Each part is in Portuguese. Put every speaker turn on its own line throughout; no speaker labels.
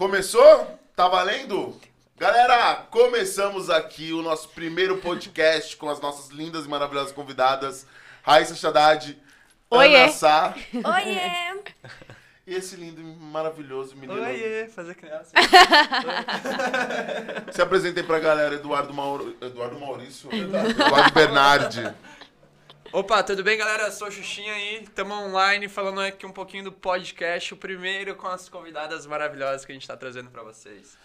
Começou? Tá valendo? Galera, começamos aqui o nosso primeiro podcast com as nossas lindas e maravilhosas convidadas, Raíssa Haddad,
Oiê.
Ana Sá
Oiê!
e esse lindo e maravilhoso menino.
Oiê, fazer criança.
Se apresentem pra galera, Eduardo, Mauro... Eduardo Maurício, Eduardo Bernardi.
Opa, tudo bem, galera? Eu sou o Xuxinha aí. Estamos online falando aqui um pouquinho do podcast, o primeiro com as convidadas maravilhosas que a gente tá trazendo pra vocês.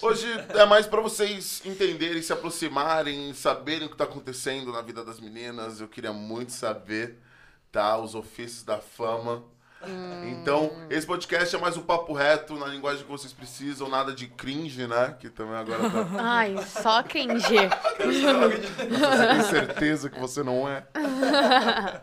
Hoje é mais pra vocês entenderem, se aproximarem, saberem o que tá acontecendo na vida das meninas. Eu queria muito saber, tá? Os ofícios da fama. Então, esse podcast é mais um papo reto, na linguagem que vocês precisam, nada de cringe, né? Que também agora tá.
Ai, só cringe.
Você tem certeza que você não é?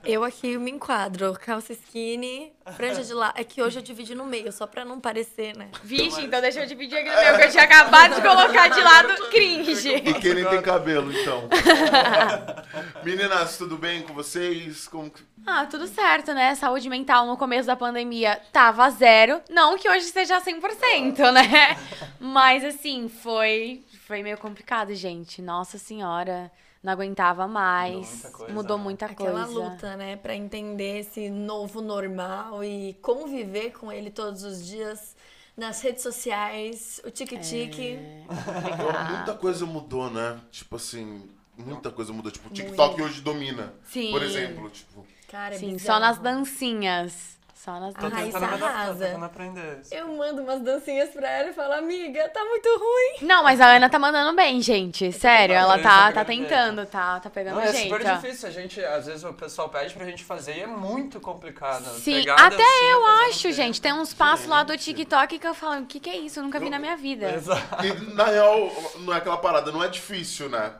Eu aqui me enquadro. Calça skinny, franja de lado. É que hoje eu dividi no meio, só pra não parecer, né?
Vixe, então deixa eu dividir aqui no meu, que eu tinha acabado de colocar de lado cringe.
E quem nem tem cabelo, então. Meninas, tudo bem com vocês? Como que-
Ah, tudo certo, né? Saúde mental no começo da pandemia tava zero. Não que hoje seja 100%, né? Mas assim, foi, foi meio complicado, gente. Nossa senhora, não aguentava mais.
Mudou muita coisa,
Mudou
né?
muita
Aquela
coisa.
luta, né? Pra entender esse novo normal e conviver com ele todos os dias nas redes sociais, o tique-tique.
Pô, Muita coisa mudou, né? Tipo assim, muita coisa mudou. Tipo, o TikTok hoje domina.
Sim.
Por exemplo, tipo.
Cara, é
Sim,
bizarro.
só nas dancinhas. Só nas
Tô tentando me adaptar, tô
arrasa.
tentando aprender. isso.
Eu mando umas dancinhas pra ela e falo, amiga, tá muito ruim.
Não, mas a Ana tá mandando bem, gente. Sério, ela
Isso,
tá, tá
grande
tentando, tá, tá pegando
Não, é
jeito.
super difícil, a gente, às vezes o pessoal pede pra gente fazer e é muito complicado.
Sim,
Pegar a
até
dancinha,
eu
fazer no
acho,
tempo.
gente. Tem uns passos lá do
Gente.
TikTok que eu falo, o que, que é isso? Eu nunca vi na minha vida.
Exato.
E na real, não é aquela parada, não é difícil, né?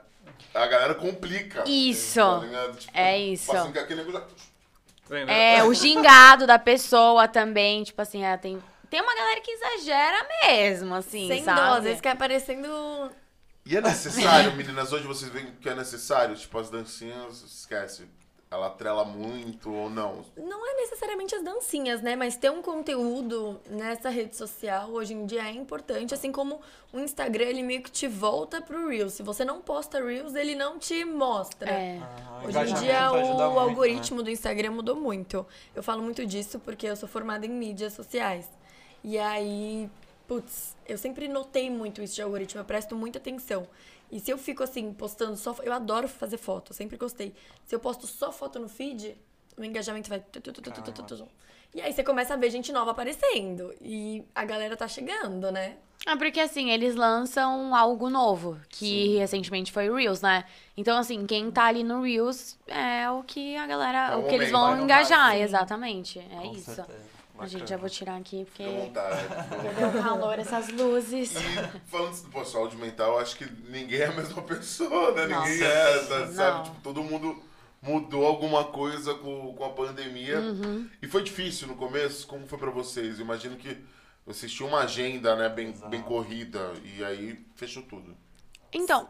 A galera complica.
Isso.
Tá ligado? Tipo,
É isso.
Assim, que aquele negócio.
É, o gingado da pessoa também, tipo assim, é, tem, tem uma galera que exagera mesmo, assim,
Sem
sabe?
dó, às vezes quer parecendo
E é necessário, meninas, hoje vocês veem que é necessário, tipo, as dancinhas, esquece. Ela trela muito ou não.
Não é necessariamente as dancinhas, né? Mas ter um conteúdo nessa rede social hoje em dia é importante, assim como o Instagram, ele meio que te volta pro Reels. Se você não posta Reels, ele não te mostra.
É.
Ah,
Hoje em dia, o
muito, né?
algoritmo do Instagram mudou muito. Eu falo muito disso porque eu sou formada em mídias sociais. E aí, putz, eu sempre notei muito isso de algoritmo, eu presto muita atenção. E se eu fico assim, postando só. Eu adoro fazer foto, sempre gostei. Se eu posto só foto no feed, o engajamento vai. E aí você começa a ver gente nova aparecendo. E a galera tá chegando, né?
É porque assim, eles lançam algo novo, que recentemente foi o Reels, né? Então, assim, quem tá ali no Reels é o que a galera.
É o
o que eles vão engajar,
hype,
sim.
exatamente. É
Com
isso.
certeza.
A gente
Bacana.
já vou tirar aqui, porque
Fica vontade.
deu calor essas luzes.
E falando do pô, saúde mental, acho que ninguém é a mesma pessoa, né?
Nossa,
ninguém é,
não.
sabe? Tipo, todo mundo mudou alguma coisa com, com a pandemia.
Uhum.
E foi difícil no começo? Como foi pra vocês? Eu imagino que vocês tinham uma agenda, né, bem,
Exato.
bem corrida, e aí fechou tudo.
Então,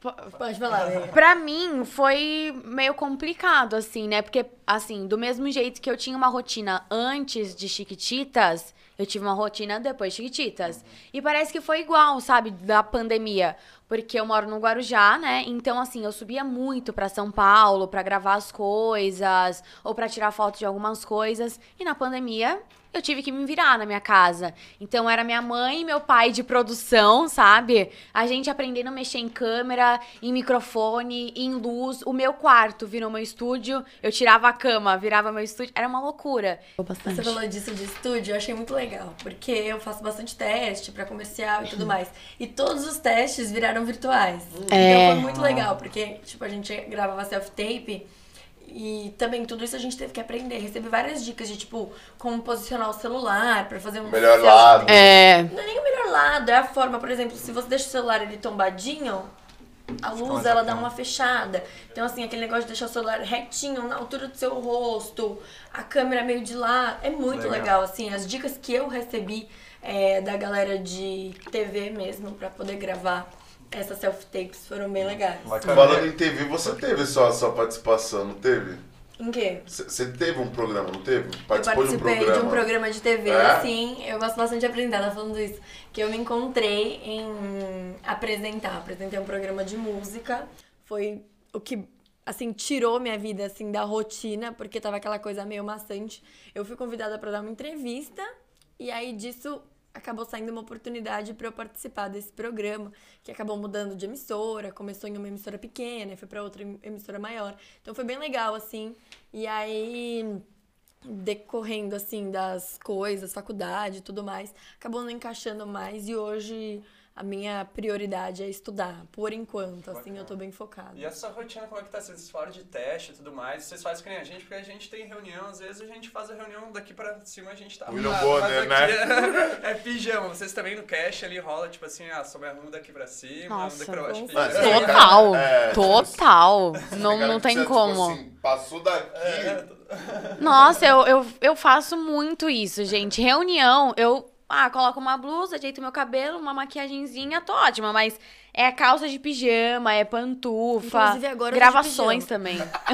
Pode falar.
Pra mim foi meio complicado, assim, né? Porque, assim, do mesmo jeito que eu tinha uma rotina antes de Chiquititas, eu tive uma rotina depois de Chiquititas. E parece que foi igual, sabe, da pandemia. Porque eu moro no Guarujá, né? Então, assim, eu subia muito pra São Paulo pra gravar as coisas, ou pra tirar foto de algumas coisas. E na pandemia, eu tive que me virar na minha casa. Então era minha mãe e meu pai de produção, sabe? A gente aprendendo a mexer em câmera, em microfone, em luz. O meu quarto virou meu estúdio. Eu tirava a cama, virava meu estúdio. Era uma loucura.
Você falou disso de estúdio, eu achei muito legal, porque eu faço bastante teste pra comercial e tudo mais. E todos os testes viraram virtuais.
É.
Então foi muito legal, porque tipo, a gente gravava self-tape e também tudo isso a gente teve que aprender. Recebi várias dicas de tipo como posicionar o celular pra fazer um
Melhor lado.
É.
Não é nem o melhor lado, é a forma, por exemplo, se você deixa o celular ele tombadinho, a luz ela dá uma fechada. Então, assim, aquele negócio de deixar o celular retinho, na altura do seu rosto, a câmera meio de lá, é muito legal,
Legal.
assim. As dicas que eu recebi é, da galera de TV mesmo, pra poder gravar essas self-tapes, foram bem legais.
Bacana.
Falando em TV, você teve só a sua participação, não teve?
Em quê?
Você teve um programa, não teve?
Eu
Participou de um
participei
programa.
de um programa de TV,
É?
sim. Eu gosto bastante de apresentar, ela falando isso. Que eu me encontrei em apresentar. Apresentei um programa de música. Foi o que, assim, tirou minha vida, assim, da rotina, porque tava aquela coisa meio maçante. Eu fui convidada para dar uma entrevista e aí disso acabou saindo uma oportunidade para eu participar desse programa, que acabou mudando de emissora, começou em uma emissora pequena, e foi para outra em- emissora maior. Então foi bem legal assim. E aí decorrendo assim das coisas, faculdade tudo mais, acabou não encaixando mais e hoje a minha prioridade é estudar, por enquanto, assim, eu tô bem focada.
E essa rotina, como é que tá? Vocês falaram de teste e tudo mais. Vocês fazem que nem a gente, porque a gente tem reunião, às vezes a gente faz a reunião daqui pra cima, a gente tá
William
arrumado,
Bonner,
aqui É, é pijama. Vocês também no cash ali rola, tipo assim, ah, só me arrumo daqui pra cima,
Nossa,
daqui pra baixo. pijama.
Total.
É,
Total. Não,
Cara,
não tem
você, tipo
como.
assim, passou daqui.
Nossa, eu, eu, eu faço muito isso, gente. Reunião, eu ah, coloco uma blusa, ajeito meu cabelo, uma maquiagenzinha, tô ótima, mas é calça de pijama, é pantufa,
Inclusive, agora eu
gravações também.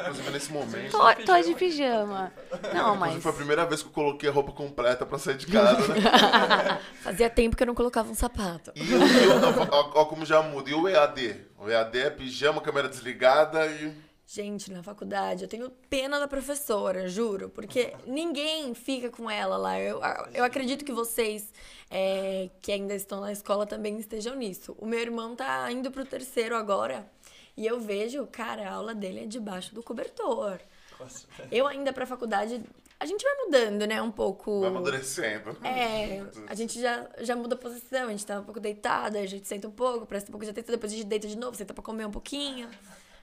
Inclusive, nesse momento.
tô, tô de pijama. Não, mas
foi a primeira vez que eu coloquei a roupa completa pra sair de casa, né?
Fazia tempo que eu não colocava um sapato.
E, o- e o- ó, ó como já muda. E o EAD? O EAD é pijama, câmera desligada e.
Gente, na faculdade eu tenho pena da professora, juro, porque ninguém fica com ela lá. Eu, eu acredito que vocês é, que ainda estão na escola também estejam nisso. O meu irmão tá indo pro terceiro agora e eu vejo, cara, a aula dele é debaixo do cobertor. Eu ainda pra faculdade, a gente vai mudando, né, um pouco.
Vai amadurecendo.
É, a gente já, já muda a posição, a gente tá um pouco deitada, a gente senta um pouco, presta um pouco de atenção, depois a gente deita de novo, senta pra comer um pouquinho,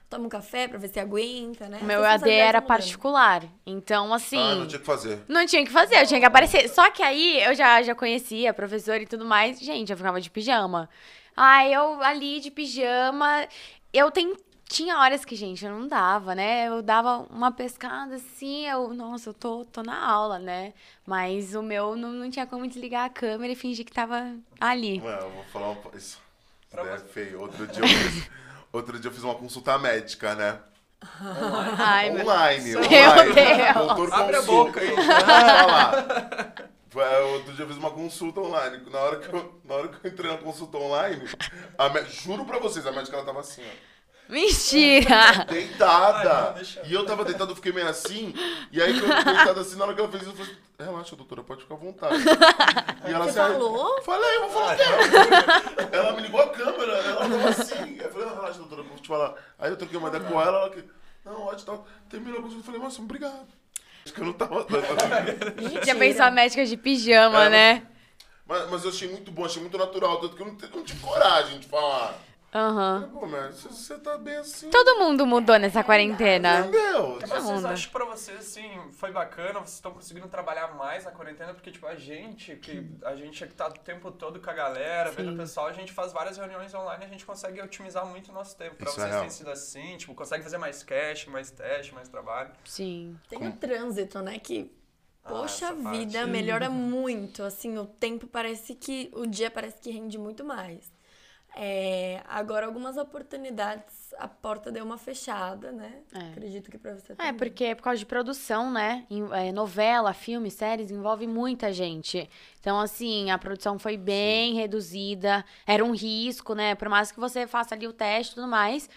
toma um café pra ver se aguenta, né?
o meu AD era particular. Então, assim.
Ah, não tinha que fazer.
Não tinha que fazer, eu tinha que aparecer. Só que aí eu já, já conhecia a professora e tudo mais. Gente, eu ficava de pijama. Aí eu ali de pijama. Eu tem, tinha horas que, gente, eu não dava, né? Eu dava uma pescada assim, eu, nossa, eu tô, tô na aula, né? Mas o meu não, não tinha como desligar a câmera e fingir que tava ali.
Mano, eu vou falar um. Isso,
Pra
isso é
você.
feio. Outro dia eu fiz. Outro dia eu fiz uma consulta médica, né?
Ai, meu
online,
Meu
online.
Deus.
Doutor
Abre a boca aí.
Foi, Outro dia eu fiz uma consulta online. Na hora que eu, na hora que eu entrei na consulta online, a mé- juro pra vocês, a médica ela tava assim, ó.
Mentira!
Deitada.
Ai, não,
E eu tava deitado, eu fiquei meio assim. E aí, que eu fiquei deitado assim, na hora que ela fez isso, eu falei, relaxa, doutora, pode ficar à vontade. E ela
Você
assim,
falou?
Falei, eu vou falar o quê? Ela me ligou a câmera, ela tava assim. Eu falei, relaxa, doutora, eu vou te falar. Aí eu troquei uma ideia com ela, ela que. Não, ótimo, tal. Terminou a consulta, eu falei, nossa, obrigado. Acho que eu não tava.
Já pensou a médica de pijama,
É,
né?
Mas, mas eu achei muito bom, achei muito natural, tanto que eu não, te- não tive coragem de falar.
Aham.
Pô, você, você tá bem assim.
Todo mundo mudou nessa quarentena.
Entendeu?
Vocês
onda.
acham que pra vocês, assim, foi bacana? Vocês estão conseguindo trabalhar mais na quarentena? Porque, tipo, a gente, que a gente é que tá o tempo todo com a galera, vendo o pessoal, a gente faz várias reuniões online e a gente consegue otimizar muito o nosso tempo. Pra
Isso é
vocês
real.
tem sido assim? Tipo, consegue fazer mais cash, mais teste, mais trabalho?
Sim.
Tem o trânsito, né? Que,
Ah,
poxa
parte.
vida, melhora muito. Assim, o tempo parece que. O dia parece que rende muito mais. É, agora, algumas oportunidades, a porta deu uma fechada, né?
É.
Acredito que pra você
É,
também.
porque é por causa de produção, né? Em- é, novela, filme, séries, envolve muita gente. Então, assim, a produção foi bem reduzida. Era um risco, né? Por mais que você faça ali o teste e tudo mais.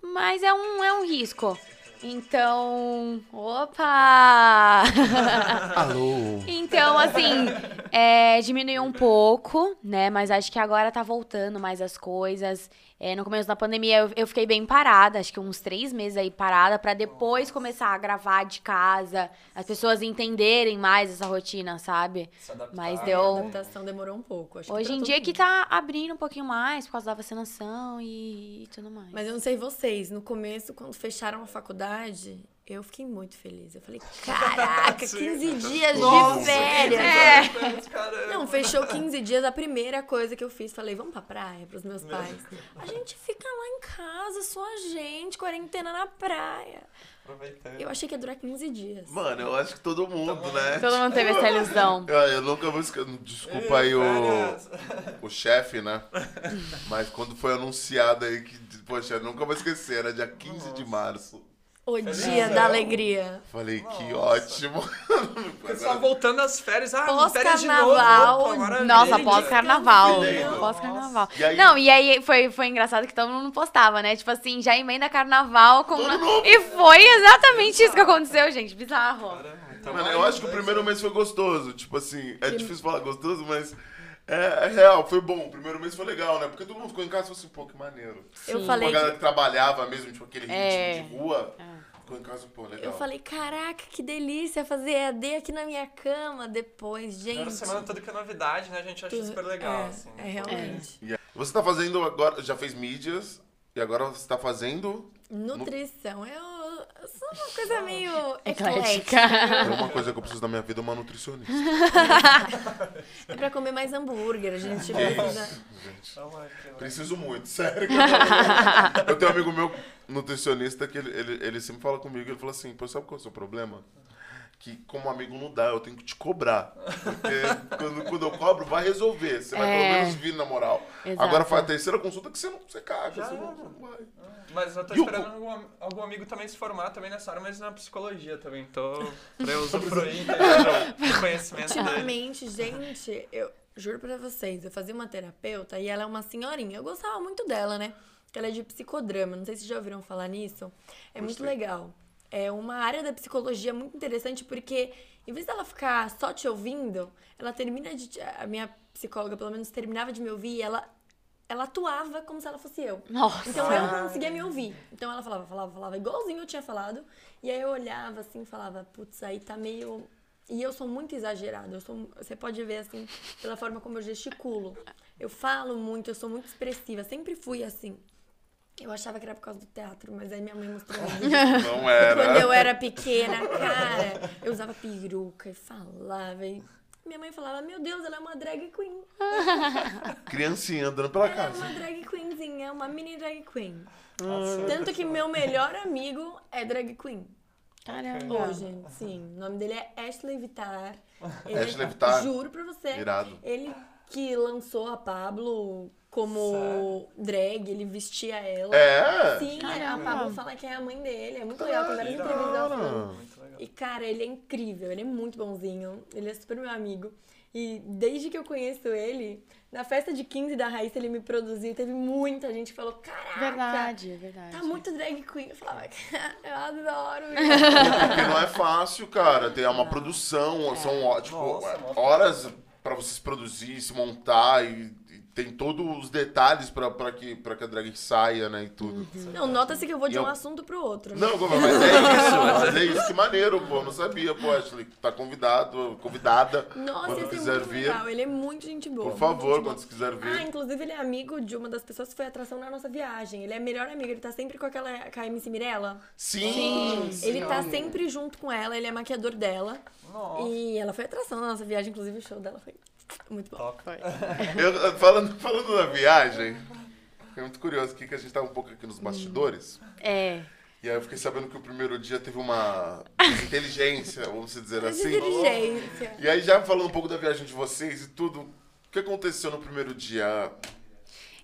Mas é um, é um risco. Então. Opa!
Alô?
Então, assim, é, diminuiu um pouco, né? Mas acho que agora tá voltando mais as coisas. É, no começo da pandemia eu, eu fiquei bem parada, acho que uns três meses aí parada, pra depois começar a gravar de casa, as pessoas entenderem mais essa rotina, sabe?
Se adaptar.
Mas
A
deu.
adaptação demorou um pouco. acho que
Hoje em dia que
mundo.
tá abrindo um pouquinho mais por causa da vacinação e, e tudo mais.
Mas eu não sei vocês, no começo, quando fecharam a faculdade, eu fiquei muito feliz. Eu falei, caraca, 15 dias
Nossa,
de férias.
É.
Não, fechou 15 dias. A primeira coisa que eu fiz, falei, vamos pra praia, pros meus pais. A gente fica lá em casa, só a gente, quarentena na praia.
Aproveitando.
Eu achei que ia durar 15 dias.
Mano, eu acho que todo mundo, né?
Todo mundo teve essa ilusão.
Eu, eu nunca vou esquecer. Desculpa aí o, o chefe, né? Mas quando foi anunciado aí que, poxa, eu nunca vou esquecer, era dia 15 de março.
O dia da alegria.
Falei, que
Nossa.
ótimo.
Pessoal voltando às férias. Ah, férias de novo.
Pós-carnaval.
Nossa, pós-carnaval.
Lindo.
Pós-carnaval.
E aí-
Não, e aí foi, foi engraçado que todo mundo postava, né? Tipo assim, já emenda carnaval com. E foi exatamente isso que aconteceu, gente. Bizarro.
Caramba, então
Mano, eu acho que o primeiro mês foi gostoso. Tipo assim, é difícil falar gostoso, mas é, é real, foi bom. O primeiro mês foi legal, né? Porque todo mundo ficou em casa e falou assim, pô, que maneiro.
Eu
Sim.
falei
a galera
que,
que trabalhava mesmo, tipo, aquele ritmo
É.
de rua, ficou em casa, pô, legal.
eu falei, caraca, que delícia fazer EAD aqui na minha cama depois, gente.
semana toda que é novidade, né? A gente acha
tudo-
super legal,
é,
assim.
é realmente.
Aí, Você tá fazendo agora, já fez mídias, e agora você tá fazendo...
Nutrição. Eu, eu sou uma coisa meio
Eclética.
É uma coisa que eu preciso da minha vida, uma nutricionista.
É pra comer mais hambúrguer, a gente
Que
precisa.
isso, gente.
Que-
Preciso muito, sério. Eu tenho um amigo meu nutricionista que ele, ele, ele sempre fala comigo, ele fala assim, pô, sabe qual é o seu problema? Que como amigo não dá, eu tenho que te cobrar. Porque quando, quando eu cobro, vai resolver. Você vai
É.
pelo menos vir na moral.
Exato.
Agora faz a terceira consulta que você não você caga,
Já
você não, não vai.
Mas eu tô
E o-
esperando algum, algum amigo também se formar também nessa área, mas na psicologia também. Tô pra eu usufruir do conhecimento dele.
Ultimamente, gente, eu juro pra vocês, eu fazia uma terapeuta e ela é uma senhorinha. Eu gostava muito dela, né? Que ela é de psicodrama. Não sei se já ouviram falar nisso. É muito
Gostei.
legal. É uma área da psicologia muito interessante porque, em vez dela ficar só te ouvindo, ela termina de. A minha psicóloga, pelo menos, terminava de me ouvir e ela, ela atuava como se ela fosse eu.
Nossa.
Então eu não conseguia me ouvir. Então ela falava, falava, falava igualzinho eu tinha falado. E aí eu olhava assim e falava, putz, aí tá meio. E eu sou muito exagerada. Eu sou, você pode ver assim, pela forma como eu gesticulo. Eu falo muito, eu sou muito expressiva. Sempre fui assim. Eu achava que era por causa do teatro, mas aí minha mãe mostrou.
Não
Quando
era.
eu era pequena, cara, eu usava peruca e falava. E minha mãe falava, meu Deus, ela é uma drag queen.
Criancinha andando pela
Ela é
casa.
uma drag queenzinha, uma mini drag queen.
Nossa,
Tanto que meu melhor amigo é drag queen.
Caramba.
Hoje, sim. O nome dele é Ashley Vitar. Ele,
Ashley Vitar.
Juro pra você.
Irado.
Ele que lançou a Pablo como drag, ele vestia ela.
É?
Sim, a
Caramba.
Pablo fala que é a mãe dele. É muito legal quando
da
entrevista ela. E, cara, ele é incrível, ele é muito bonzinho, ele é super meu amigo. E desde que eu conheço ele, na festa de 15 da Raíssa, ele me produziu e teve muita gente que falou: Caraca,
Verdade, é verdade.
tá muito drag queen. Eu falava: Eu adoro
Porque não é fácil, cara. Tem uma produção, são ó, tipo,
Nossa, nossa.
horas pra você se produzir, se montar e tem todos os detalhes pra, pra, que, pra que a drag saia, né? E tudo.
Não, nota-se que eu vou de
E
um
eu-
assunto pro outro. né?
Não, mas é isso, mas é isso, que maneiro, pô. Não sabia, pô, Ashley. Tá convidado, convidada.
Nossa,
quando
ser
quiser
muito
vir.
legal. Ele é muito gente boa.
Por favor, quando você quiser
Ah,
vir.
inclusive ele é amigo de uma das pessoas que foi atração na nossa viagem. Ele é melhor amigo, ele tá sempre com aquela com a MC Mirella.
Sim!
Ele tá sempre junto com ela, ele é maquiador dela.
Nossa.
E ela foi atração na nossa viagem, inclusive o show dela foi muito bom.
Top.
Eu, falando, falando da viagem, fiquei muito curioso aqui que a gente tava um pouco aqui nos bastidores.
É.
E aí eu fiquei sabendo que o primeiro dia teve uma inteligência, vamos dizer assim.
Inteligência.
E aí já falando um pouco da viagem de vocês e tudo, o que aconteceu no primeiro dia?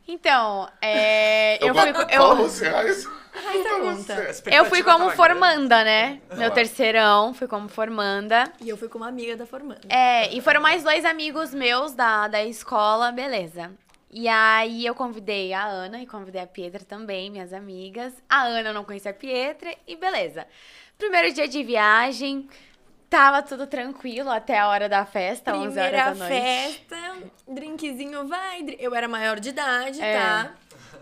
Então, é, eu,
ba-
fui, co-
Fala
eu,
você, Raíssa.
Pergunta.
A
eu
expectativa
fui como formanda, né? Meu terceirão, fui como formanda.
E eu fui com uma amiga da formanda.
É, e foram mais dois amigos meus da, da escola, beleza. E aí eu convidei a Ana e convidei a Pietra também, minhas amigas. A Ana eu não conhecia a Pietra e beleza. Primeiro dia de viagem, tava tudo tranquilo até a hora da festa, 11
Primeira
horas da noite.
festa, drinkzinho vai. Eu era maior de idade,
É.
tá?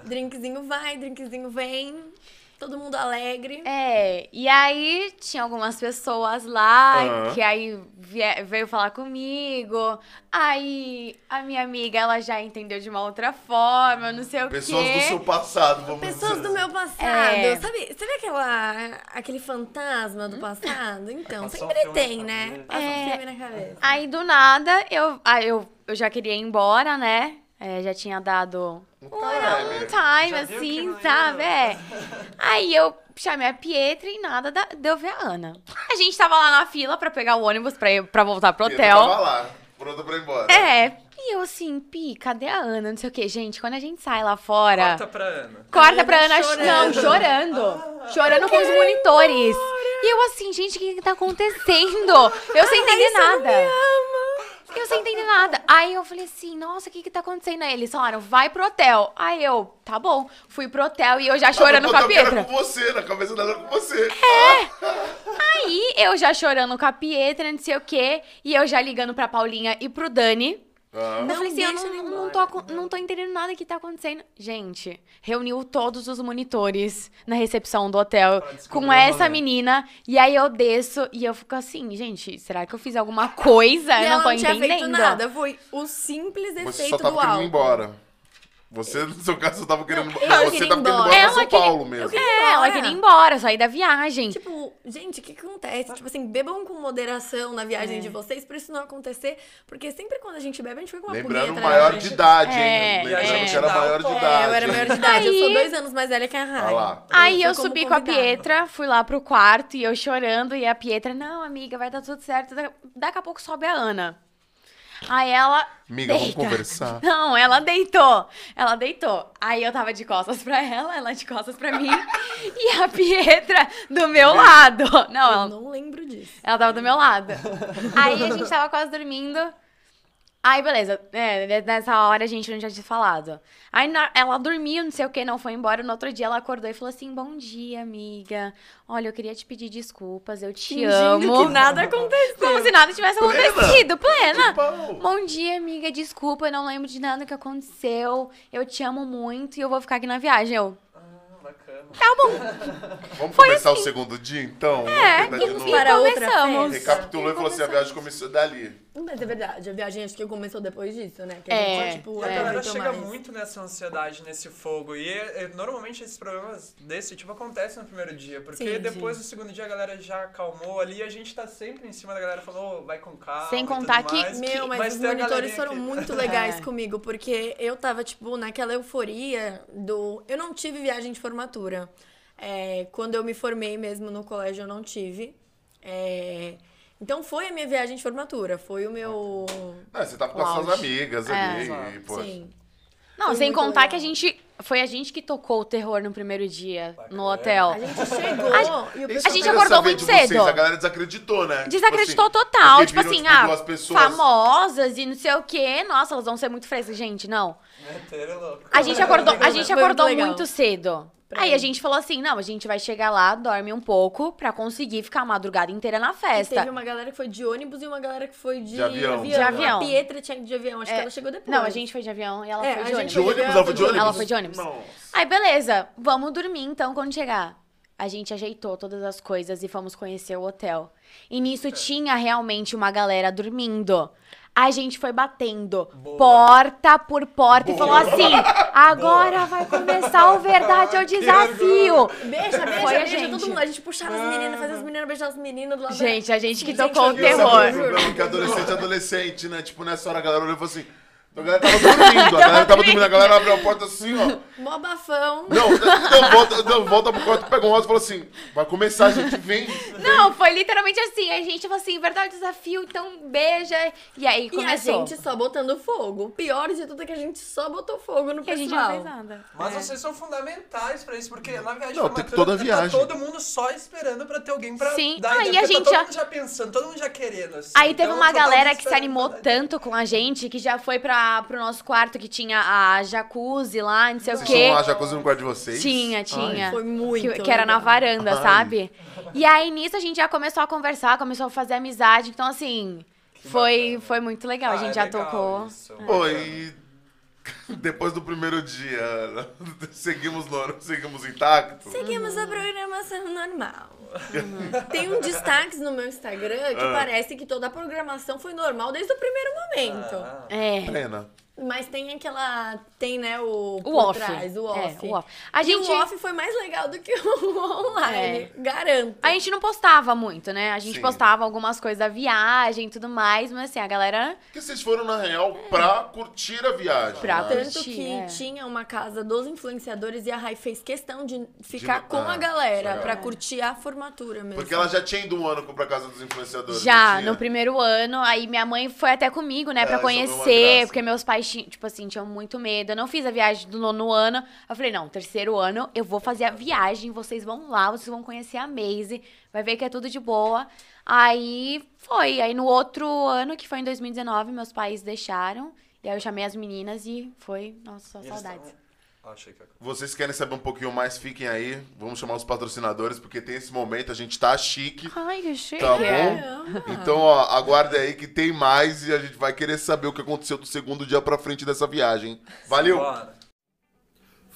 Drinkzinho vai, drinkzinho vem. Todo mundo alegre.
É, e aí tinha algumas pessoas lá
Aham.
que aí veio falar comigo. Aí a minha amiga, ela já entendeu de uma outra forma, não sei o
Pessoas
quê.
do seu passado, vamos
Pessoas
dizer.
do meu passado.
É.
Sabe, sabe aquela, aquele fantasma do passado? Então,
um
sempre
na
tem, né? Passa
É.
um filme na cabeça.
Aí do nada, eu, aí eu, eu já queria ir embora, né? É, já tinha dado
Um
um,
time.
um time, assim,
não
sabe? É. Aí eu chamei a Pietra e nada da, deu ver a Ana. A gente tava lá na fila pra pegar o ônibus pra, ir, pra voltar pro hotel.
tava lá, pronto pra ir embora.
É, E eu assim, Pi, cadê a Ana? Não sei o quê. Gente, quando a gente sai lá fora.
Corta pra Ana.
Corta pra Ana
chorando.
não, chorando. chorando com os monitores. E eu assim, gente, o que, que tá acontecendo? Eu sem entender nada. Eu sem entender nada. Aí eu falei assim, nossa, o que que tá acontecendo? Aí eles falaram, vai pro hotel. Aí eu, tá bom. Fui pro hotel e eu já chorando com a Pietra.
com você, na cabeça dela era com você.
Aí eu já chorando com a Pietra, não sei o quê. E eu já ligando pra Paulinha e pro Dani.
Ah.
eu falei assim, eu não, não, tô, não tô entendendo nada que tá acontecendo. Gente, reuniu todos os monitores na recepção do hotel com essa menina. E aí eu desço e eu fico assim, gente, será que eu fiz alguma coisa?
E
eu
ela
não tô
não tinha
entendendo.
feito nada. Foi o simples efeito
Você só
do
tava querendo
álcool.
ir embora. Você, no seu caso, você tava querendo.
eu
você
queria
tava
ir
querendo ir
embora.
embora pra São
queria-
Paulo mesmo.
queria-
É, ela
É.
queria ir embora, sair da viagem.
Tipo, gente, o que, que acontece? Tipo assim, bebam com moderação na viagem
É.
de vocês pra isso não acontecer. Porque sempre quando a gente bebe, a gente fica com uma
Lembrando
punheta
maior
na
de idade,
É,
hein? Lembrando
é.
que era maior de
É,
idade.
É, eu era maior de idade. Eu sou
Aí-
dois anos mais velha que a Rai.
Olha lá.
Aí eu subi com a. Pietra, fui lá pro quarto e eu chorando. E a Pietra, não, amiga, vai dar tudo certo. Da- Daqui a pouco sobe a Ana. Aí ela.
Amiga, vamos
deita.
conversar.
Não, ela deitou. Ela deitou. Aí eu tava de costas pra ela, ela de costas pra mim. e a Pietra do meu lado. Não,
Eu
ela,
não lembro disso.
ela tava do meu lado. Aí a gente tava quase dormindo. Aí, beleza. É, nessa hora a gente não já tinha falado. Aí na- ela dormiu, não sei o que, não foi embora. No outro dia ela acordou e falou assim: Bom dia, amiga. Olha, eu queria te pedir desculpas, eu te
Fingindo
amo.
que nada aconteceu.
Como se nada tivesse
Plena.
acontecido, plena.
Pau.
Bom dia, amiga. Desculpa, eu não lembro de nada que aconteceu. Eu te amo muito e eu vou ficar aqui na viagem. Eu,
Ah, bacana.
tá bom.
Vamos começar o segundo dia, então?
É, e, e começamos.
Recapitulou e falou assim: a viagem começou dali.
Mas é verdade, a viagem acho que começou depois disso, né? Que a
É,
gente, tipo,
E a galera
aproveitou
chega
mais.
muito nessa ansiedade, nesse fogo. E é- é- normalmente esses problemas desse tipo acontecem no primeiro dia. Porque
Sim,
depois do segundo dia a galera já acalmou ali e a gente tá sempre em cima da galera falando, "Ô, vai com calma.
Sem
e tudo
contar que-
mais.
Meu, mas,
Mas
os monitores foram
que-
muito legais
É.
comigo, porque eu tava, tipo, naquela euforia do. Eu não tive viagem de formatura. É, quando eu me formei mesmo no colégio, eu não tive. É, Então foi a minha viagem de formatura, foi o meu.
Ah, você tava com
O
as suas amigas
É.
ali.
Exato.
E, pô,
Sim.
Não,
Foi
sem
muito
contar
legal.
que a gente. Foi a gente que tocou o terror no primeiro dia, no
Bacana.
hotel.
A gente chegou
A-
e o
Isso
pessoal.
A gente acordou muito
de vocês,
cedo.
A galera desacreditou, né?
Desacreditou
Tipo assim,
total. Tipo
viram,
assim,
tipo,
ah,
duas pessoas-
famosas e não sei o quê. Nossa, elas vão ser muito frescas. Gente, não.
Meteram louco.
A gente acordou, a gente
muito
acordou
legal.
muito cedo.
Pra
Aí a gente falou assim: não, a gente vai chegar lá, dorme um pouco pra conseguir ficar a madrugada inteira na
E
festa.
Teve uma galera que foi de ônibus e uma galera que foi de,
De avião.
De avião.
A Pietra tinha de avião, acho
É.
que ela chegou depois.
Não, a gente foi de avião e ela
É,
foi de ônibus.
De ônibus? Ela foi de ônibus?
Ela foi de ônibus.
Nossa.
Aí, beleza, vamos dormir então quando chegar. A gente ajeitou todas as coisas e fomos conhecer o hotel. E nisso tinha realmente uma galera dormindo. A gente foi batendo
Boa.
porta por porta e
Boa.
falou assim: agora vai começar o verdade é o desafio.
Beija, beija,
Foi a
beija
gente.
todo mundo. A gente puxava as meninas, fazia as meninas beijar as meninas do lado da-
Gente, a gente que tocou o
E
terror.
o problema que adolescente é adolescente, né? Tipo, nessa hora a galera olhou e falou assim. A galera tava dormindo, a galera tava dormindo, a galera abriu a porta assim, ó.
Mó bafão.
Não, não, volta, não, volta pro quarto, pega um rosa e falou assim: vai começar, gente, vem.
Não, foi literalmente assim. A gente falou assim: verdade é o desafio, então beija. E aí
E a
começou.
gente só botando fogo. O pior de tudo é que a gente só botou fogo no
que a gente
pessoal.
não fez nada.
Mas
É.
vocês são fundamentais pra isso, porque na viagem
Não, tem que
formatura
toda viagem.
tá todo mundo só esperando pra ter alguém pra
Sim.
dar
Aí
ideia,
a
porque
gente
tá todo
já-
mundo já pensando, todo mundo já querendo, assim.
Aí teve
Então,
uma
tá
galera que se animou tanto com a gente que já foi pra, pro nosso quarto que tinha a jacuzzi lá, não sei o
Vocês
quê.
chamam a jacuzzi no quarto de vocês?
Tinha, tinha.
Foi muito
que, que era na varanda,
Ai.
sabe? E aí nisso a gente já começou a conversar, começou a fazer amizade. Então, assim, foi,
bacana.
foi muito legal. a
Ah,
gente
é
já
legal
tocou.
isso.
Pô, e depois do primeiro dia, seguimos, seguimos intactos?
Seguimos a programação normal. Tem um destaque no meu Instagram que
Ah.
parece que toda a programação foi normal desde o primeiro momento.
Ah,
É.
Plena.
Mas tem aquela. Tem, né, o.
O
por
off.
Trás, o
É,
off.
o off. A
E
gente,
o off foi mais legal do que o online.
É.
Garanto.
a gente não postava muito, né? A gente
Sim.
postava algumas coisas da viagem e tudo mais, mas assim, a galera.
Porque vocês foram, na real, pra curtir a viagem.
Pra
né?
curtir.
Tanto que
é.
tinha uma casa dos influenciadores e a Rai fez questão de ficar
De-
com
ah,
a galera
legal.
pra curtir a formatura mesmo.
Porque ela já tinha ido um ano pra casa dos influenciadores.
Já, no primeiro ano, aí minha mãe foi até comigo, né,
É,
pra conhecer, porque meus pais, tipo assim, tinham muito medo. Eu não fiz a viagem do nono ano. Eu falei, não, terceiro ano eu vou fazer a viagem, vocês vão lá, vocês vão conhecer a Maze, vai ver que é tudo de boa. Aí foi. Aí no outro ano, que foi em 2019, meus pais deixaram. E aí eu chamei as meninas e foi, nossa, só saudades.
Ah, achei que
Vocês querem saber um pouquinho mais, fiquem aí. Vamos chamar os patrocinadores, porque tem esse momento, a gente tá chique.
Ai, que chique.
Tá
é.
bom? Então, ó, aguarde aí que tem mais e a gente vai querer saber o que aconteceu do segundo dia pra frente dessa viagem. Valeu!
Bora.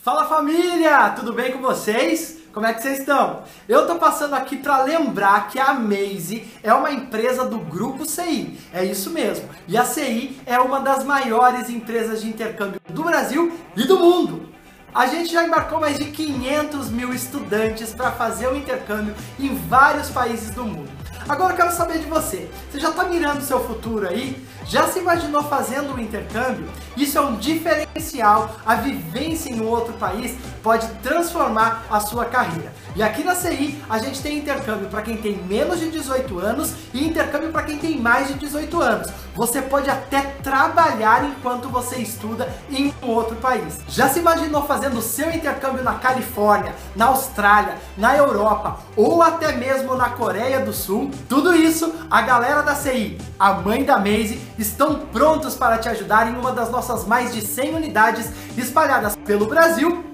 Fala família, tudo bem com vocês? Como é que vocês estão? Eu tô passando aqui para lembrar que a Maze é uma empresa do grupo CI. É isso mesmo. E a CI é uma das maiores empresas de intercâmbio do Brasil e do mundo. A gente já embarcou mais de 500 mil estudantes para fazer o intercâmbio em vários países do mundo. Agora eu quero saber de você. Você já está mirando seu futuro aí? Já se imaginou fazendo um intercâmbio? Isso é um diferencial. A vivência em outro país pode transformar a sua carreira. E aqui na CI a gente tem intercâmbio para quem tem menos de 18 anos e intercâmbio para quem tem mais de 18 anos. Você pode até trabalhar enquanto você estuda em outro país. Já se imaginou fazendo seu intercâmbio na Califórnia, na Austrália, na Europa ou até mesmo na Coreia do Sul? Tudo isso, a galera da CI, a mãe da Maze, estão prontos para te ajudar em uma das nossas mais de 100 unidades espalhadas pelo Brasil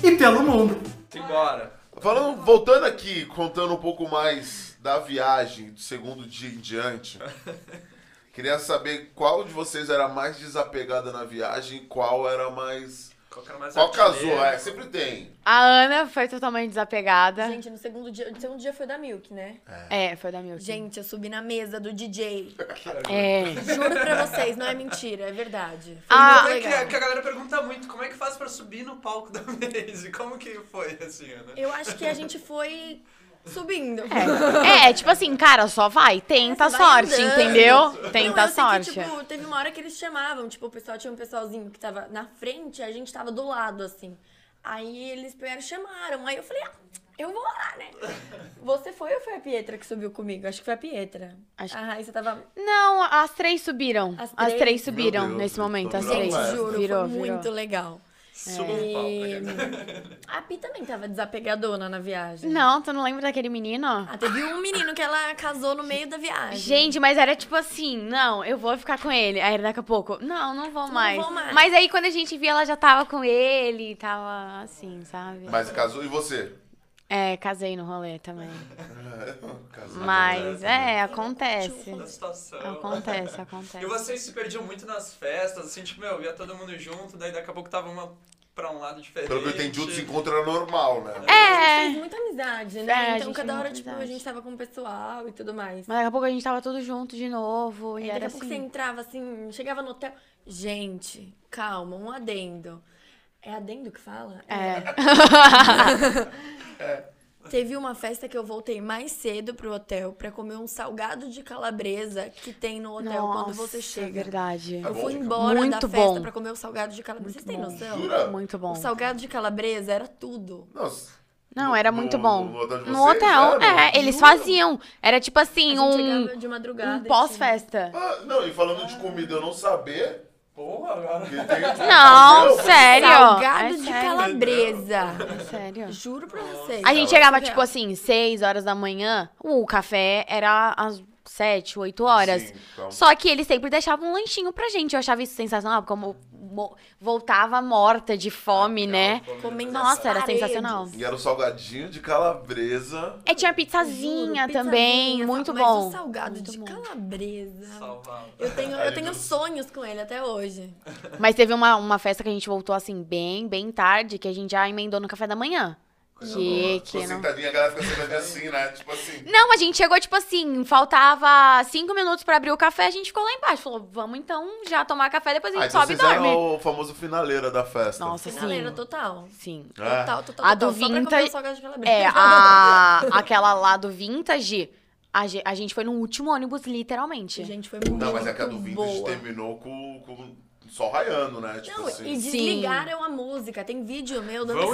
e pelo mundo.
Simbora.
Falando, voltando aqui, contando um pouco mais da viagem, do segundo dia em diante. Queria saber qual de vocês era mais desapegada na viagem e qual era mais.
Qual que era mais
Qual
artilheiro?
casou? É, sempre tem.
A Ana foi totalmente desapegada.
Gente, no segundo dia, no segundo dia foi da Milk, né?
É, foi da Milk.
Gente, eu subi na mesa do DJ.
É.
Juro pra vocês, não é mentira, é verdade. Foi
Ah,
muito
é que,
legal.
que a galera pergunta muito, como é que faz pra subir no palco da Maze? Como que foi, assim, Ana?
Eu acho que a gente foi subindo.
É, tipo assim, cara, só vai. Tenta
Você vai
sorte,
andando.
entendeu? Tenta
eu sei
sorte.
Que, tipo, teve uma hora que eles chamavam, tipo, o pessoal tinha um pessoalzinho que tava na frente, a gente tava do lado, assim. Aí eles pegaram e chamaram. Aí eu falei, ah, eu vou lá, né? Você foi ou foi a Pietra que subiu comigo? Acho que foi a Pietra.
Acho-
A Raíssa tava.
Não, as três subiram.
As
As
três?
três, subiram
Deus,
nesse momento, as
virou
três.
Gente, juro,
virou,
foi
virou.
muito legal.
Suba no palco.
E...
né?
A Pi também tava desapegadona na viagem.
Não, tu não lembra daquele menino?
Ah, teve um menino que ela casou no meio da viagem.
Gente, mas era tipo assim, não, eu vou ficar com ele. Aí daqui a pouco, não, não vou
Não
mais.
vou mais.
Mas aí quando a gente via, ela já tava com ele, tava assim, sabe?
Mas casou. E você?
É, casei no rolê também. Mas, é, acontece.
Da situação.
Acontece, acontece.
E vocês se perdiam muito nas festas, assim, tipo, meu, ia todo mundo junto, daí daqui a pouco tava uma pra um lado diferente.
Pelo que eu entendi, o desencontro era normal, né?
A gente
É,
fez muita amizade, né?
É,
então cada hora, tipo, a gente tava com o pessoal e tudo mais.
mas daqui a pouco a gente tava tudo junto de novo. E
Aí daqui a pouco você
assim.
entrava assim, chegava no hotel. Gente, calma, um adendo. É adendo que fala?
É.
Teve uma festa que eu voltei mais cedo pro hotel pra comer um salgado de calabresa que tem no hotel quando você
Nossa,
chega.
verdade.
Eu
bom,
fui embora
Muito
da festa
bom.
pra comer o salgado de calabresa. Vocês têm noção?
Jura?
Muito bom.
O salgado de calabresa era tudo.
Nossa.
Não, era muito
no-
bom.
no hotel
No
vocês,
hotel, é, eles faziam. Era tipo
A
assim,
gente
um,
chegava de madrugada.
um pós-festa.
Ah, não, e falando de comida, eu não saber.
Porra, agora.
Não, sério.
Salgado
É
de
sério.
calabresa.
É sério.
Juro pra vocês.
A gente chegava, tipo assim, 6 horas da manhã. O café era às 7, 8 horas.
Sim, então.
Só que eles sempre dachavam um lanchinho pra gente. Eu achava isso sensacional, como mo- voltava morta de fome, né?
Comendo
Nossa, era
paredes.
sensacional.
E era o salgadinho de calabresa.
É, tinha
Juro,
pizzazinha
pizzazinha,
também,
sal-
muito
mas
bom.
o salgado
Muito
de
bom.
calabresa.
Salvava.
Eu tenho, eu tenho sonhos com ele até hoje.
Mas teve uma, uma festa que a gente voltou assim, bem, bem tarde, que a gente já emendou no café da manhã.
Coisa
Que,
Tô
que não.
sentadinha, a galera fica sentadinha assim, né? Tipo assim.
Não, a gente chegou, tipo assim, faltava cinco minutos pra abrir o café, a gente ficou lá embaixo. Falou, vamos então já tomar café, depois a
Aí
gente sobe e
vocês eram
dorme.
o famoso finaleira da festa.
Nossa,
Finaleira
sim.
total.
Sim.
É.
Total, total,
A
total.
do
Só pra comer
Vintage-
o salgado de calabresa.
É, a, aquela lá do Vintage, a, ge- a gente foi no último ônibus, literalmente.
Gente, foi muito
Não, mas é que a do Vintage
boa.
terminou com, com sol raiando, né? Tipo
Não,
assim.
e desligaram a música. Tem vídeo meu dançando,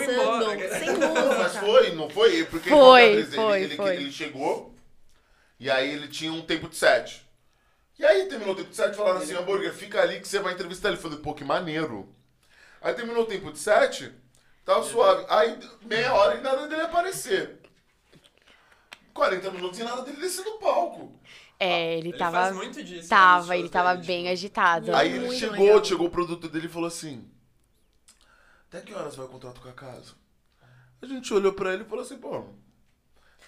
sem
mas
música.
foi, não foi? Porque
Foi, foi,
ele, ele,
foi.
ele chegou e aí ele tinha um tempo de set. E aí terminou o tempo de set e falaram assim, hambúrguer, fica ali que você vai entrevistar ele. Eu falei, pô, que maneiro. Aí terminou o tempo de set, tava suave. Aí meia hora e nada dele aparecer. 40 minutos e nada dele descer do palco.
É, ele,
Ele
tava.
faz muito disso. nos
Tava, ele tava
dele,
bem
tipo,
agitado.
Aí ele
muito
chegou,
legal.
chegou o produto dele e falou assim: Até que horas vai o contrato com a casa? A gente olhou pra ele e falou assim: pô,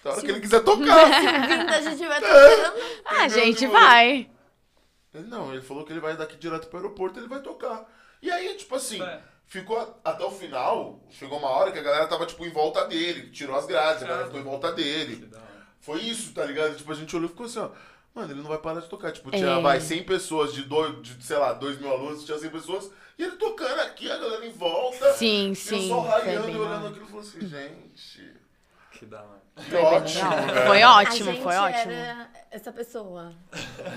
da hora que ele quiser tocar.
A gente vai tocando.
Ah,
Entendeu?
gente,
Tipo,
vai.
Ele, não, ele falou que ele vai daqui direto pro aeroporto ele vai tocar. E aí, tipo assim,
É.
ficou a- até o final, chegou uma hora que a galera tava, tipo, em volta dele, tirou as grades, a galera ficou em volta dele. Foi isso, tá ligado? Tipo, a gente olhou e ficou assim, ó. Mano, ele não vai parar de tocar. Tipo,
É.
tinha, vai, 100 pessoas de, dois, de, sei lá, 2 mil alunos, tinha 100 pessoas, e ele tocando aqui, a galera em volta.
Sim,
E eu
sim.
só raiando e olhando aquilo e falou assim, gente,
Que da hora.
Foi
ótimo.
Foi
a
ótimo,
gente
foi ótimo.
era essa pessoa.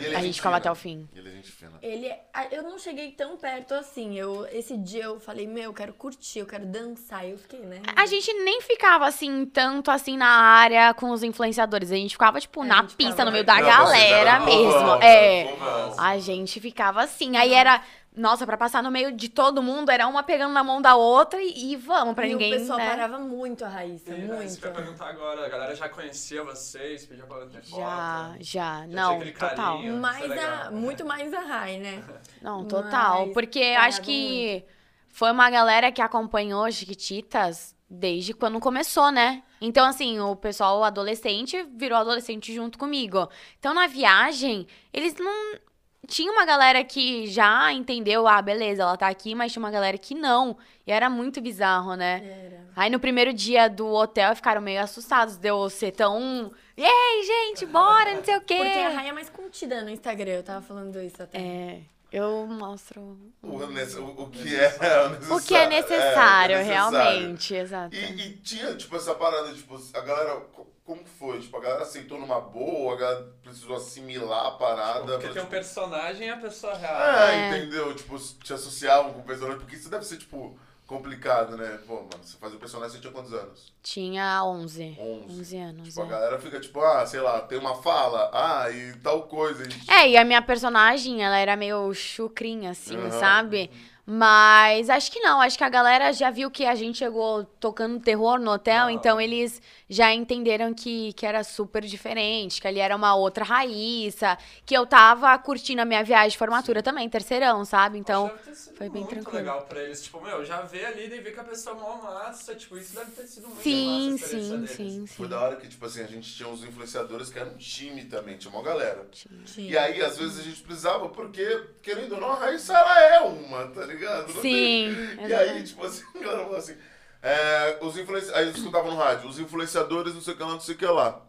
E ele é
A gente ficava até o fim.
Ele é gente fina.
Ele, a- eu não cheguei tão perto assim. Eu, esse dia eu falei, meu, eu quero curtir, eu quero dançar. Eu fiquei, né?
A gente nem ficava assim, tanto assim na área com os influenciadores. A gente ficava, tipo,
A
na
ficava
pista, no meio da
Não,
galera mesmo. É. A gente ficava assim. Aí era. Nossa, pra passar no meio de todo mundo, era uma pegando na mão da outra e, e vamos, pra
e
ninguém.
o pessoal
né?
parava muito a Raíssa,
E, né, Isso que eu
muito.
perguntar agora. A galera já conhecia vocês, pedia pra bater foto.
Já, já. Não, total.
carinho. É
Mais
legal.
a, muito mais a Rai, né?
Não, total.
Mas
Porque acho que foi uma galera que acompanhou Chiquititas desde quando começou, né? Então, assim, o pessoal adolescente virou adolescente junto comigo. Então, na viagem, eles não. Tinha uma galera que já entendeu, ah, beleza, ela tá aqui, mas tinha uma galera que não. E era muito bizarro, né?
Era.
Aí no primeiro dia do hotel ficaram meio assustados de eu ser tão. Ei, gente, bora, não sei o quê.
Porque a Rai é mais contida no Instagram, eu tava falando isso até.
É, eu mostro
O, nesse- o- o que é necessário.
o que é necessário,
é, é necessário.
realmente, exato.
E, e tinha, tipo, essa parada, tipo, a galera. co- Como que foi? Tipo, a galera aceitou numa boa, a galera precisou assimilar a parada.
Porque
pra,
tem um
tipo,
personagem e a pessoa real.
É,
É.
entendeu? Tipo, te associavam com o personagem, porque isso deve ser, tipo, complicado, né? Pô, mano, você faz o personagem, você tinha quantos anos?
Tinha 11.
11.
11 anos.
Tipo, a
é.
galera fica, tipo, ah, sei lá, tem uma fala, ah, e tal coisa. E,
É, e a minha personagem, ela era meio chucrinha, assim,
Aham.
sabe? Mas acho que não, acho que a galera já viu que a gente chegou tocando terror no hotel,
Ah.
então eles já entenderam que, que era super diferente, que ali era uma outra Raíssa, que eu tava curtindo a minha viagem de formatura também, terceirão, sabe? Então, foi bem
muito
tranquilo.
legal pra eles. Tipo, meu, já vê ali e vê que a pessoa é mó massa. Tipo, isso deve ter sido muito
sim,
massa
sim,
deles.
sim,
Foi
sim.
da hora que, tipo assim, a gente tinha uns influenciadores que eram um time também, tinha uma galera.
Tinha.
E aí, às vezes, a gente precisava, porque, querendo ou não, a Raíssa, ela é uma, tá ligado? Não
Sim,
tem- E aí, tipo assim, a galera falou assim, é, os influenci... aí eu escutava no rádio, os influenciadores, não sei o que lá, não sei o que lá.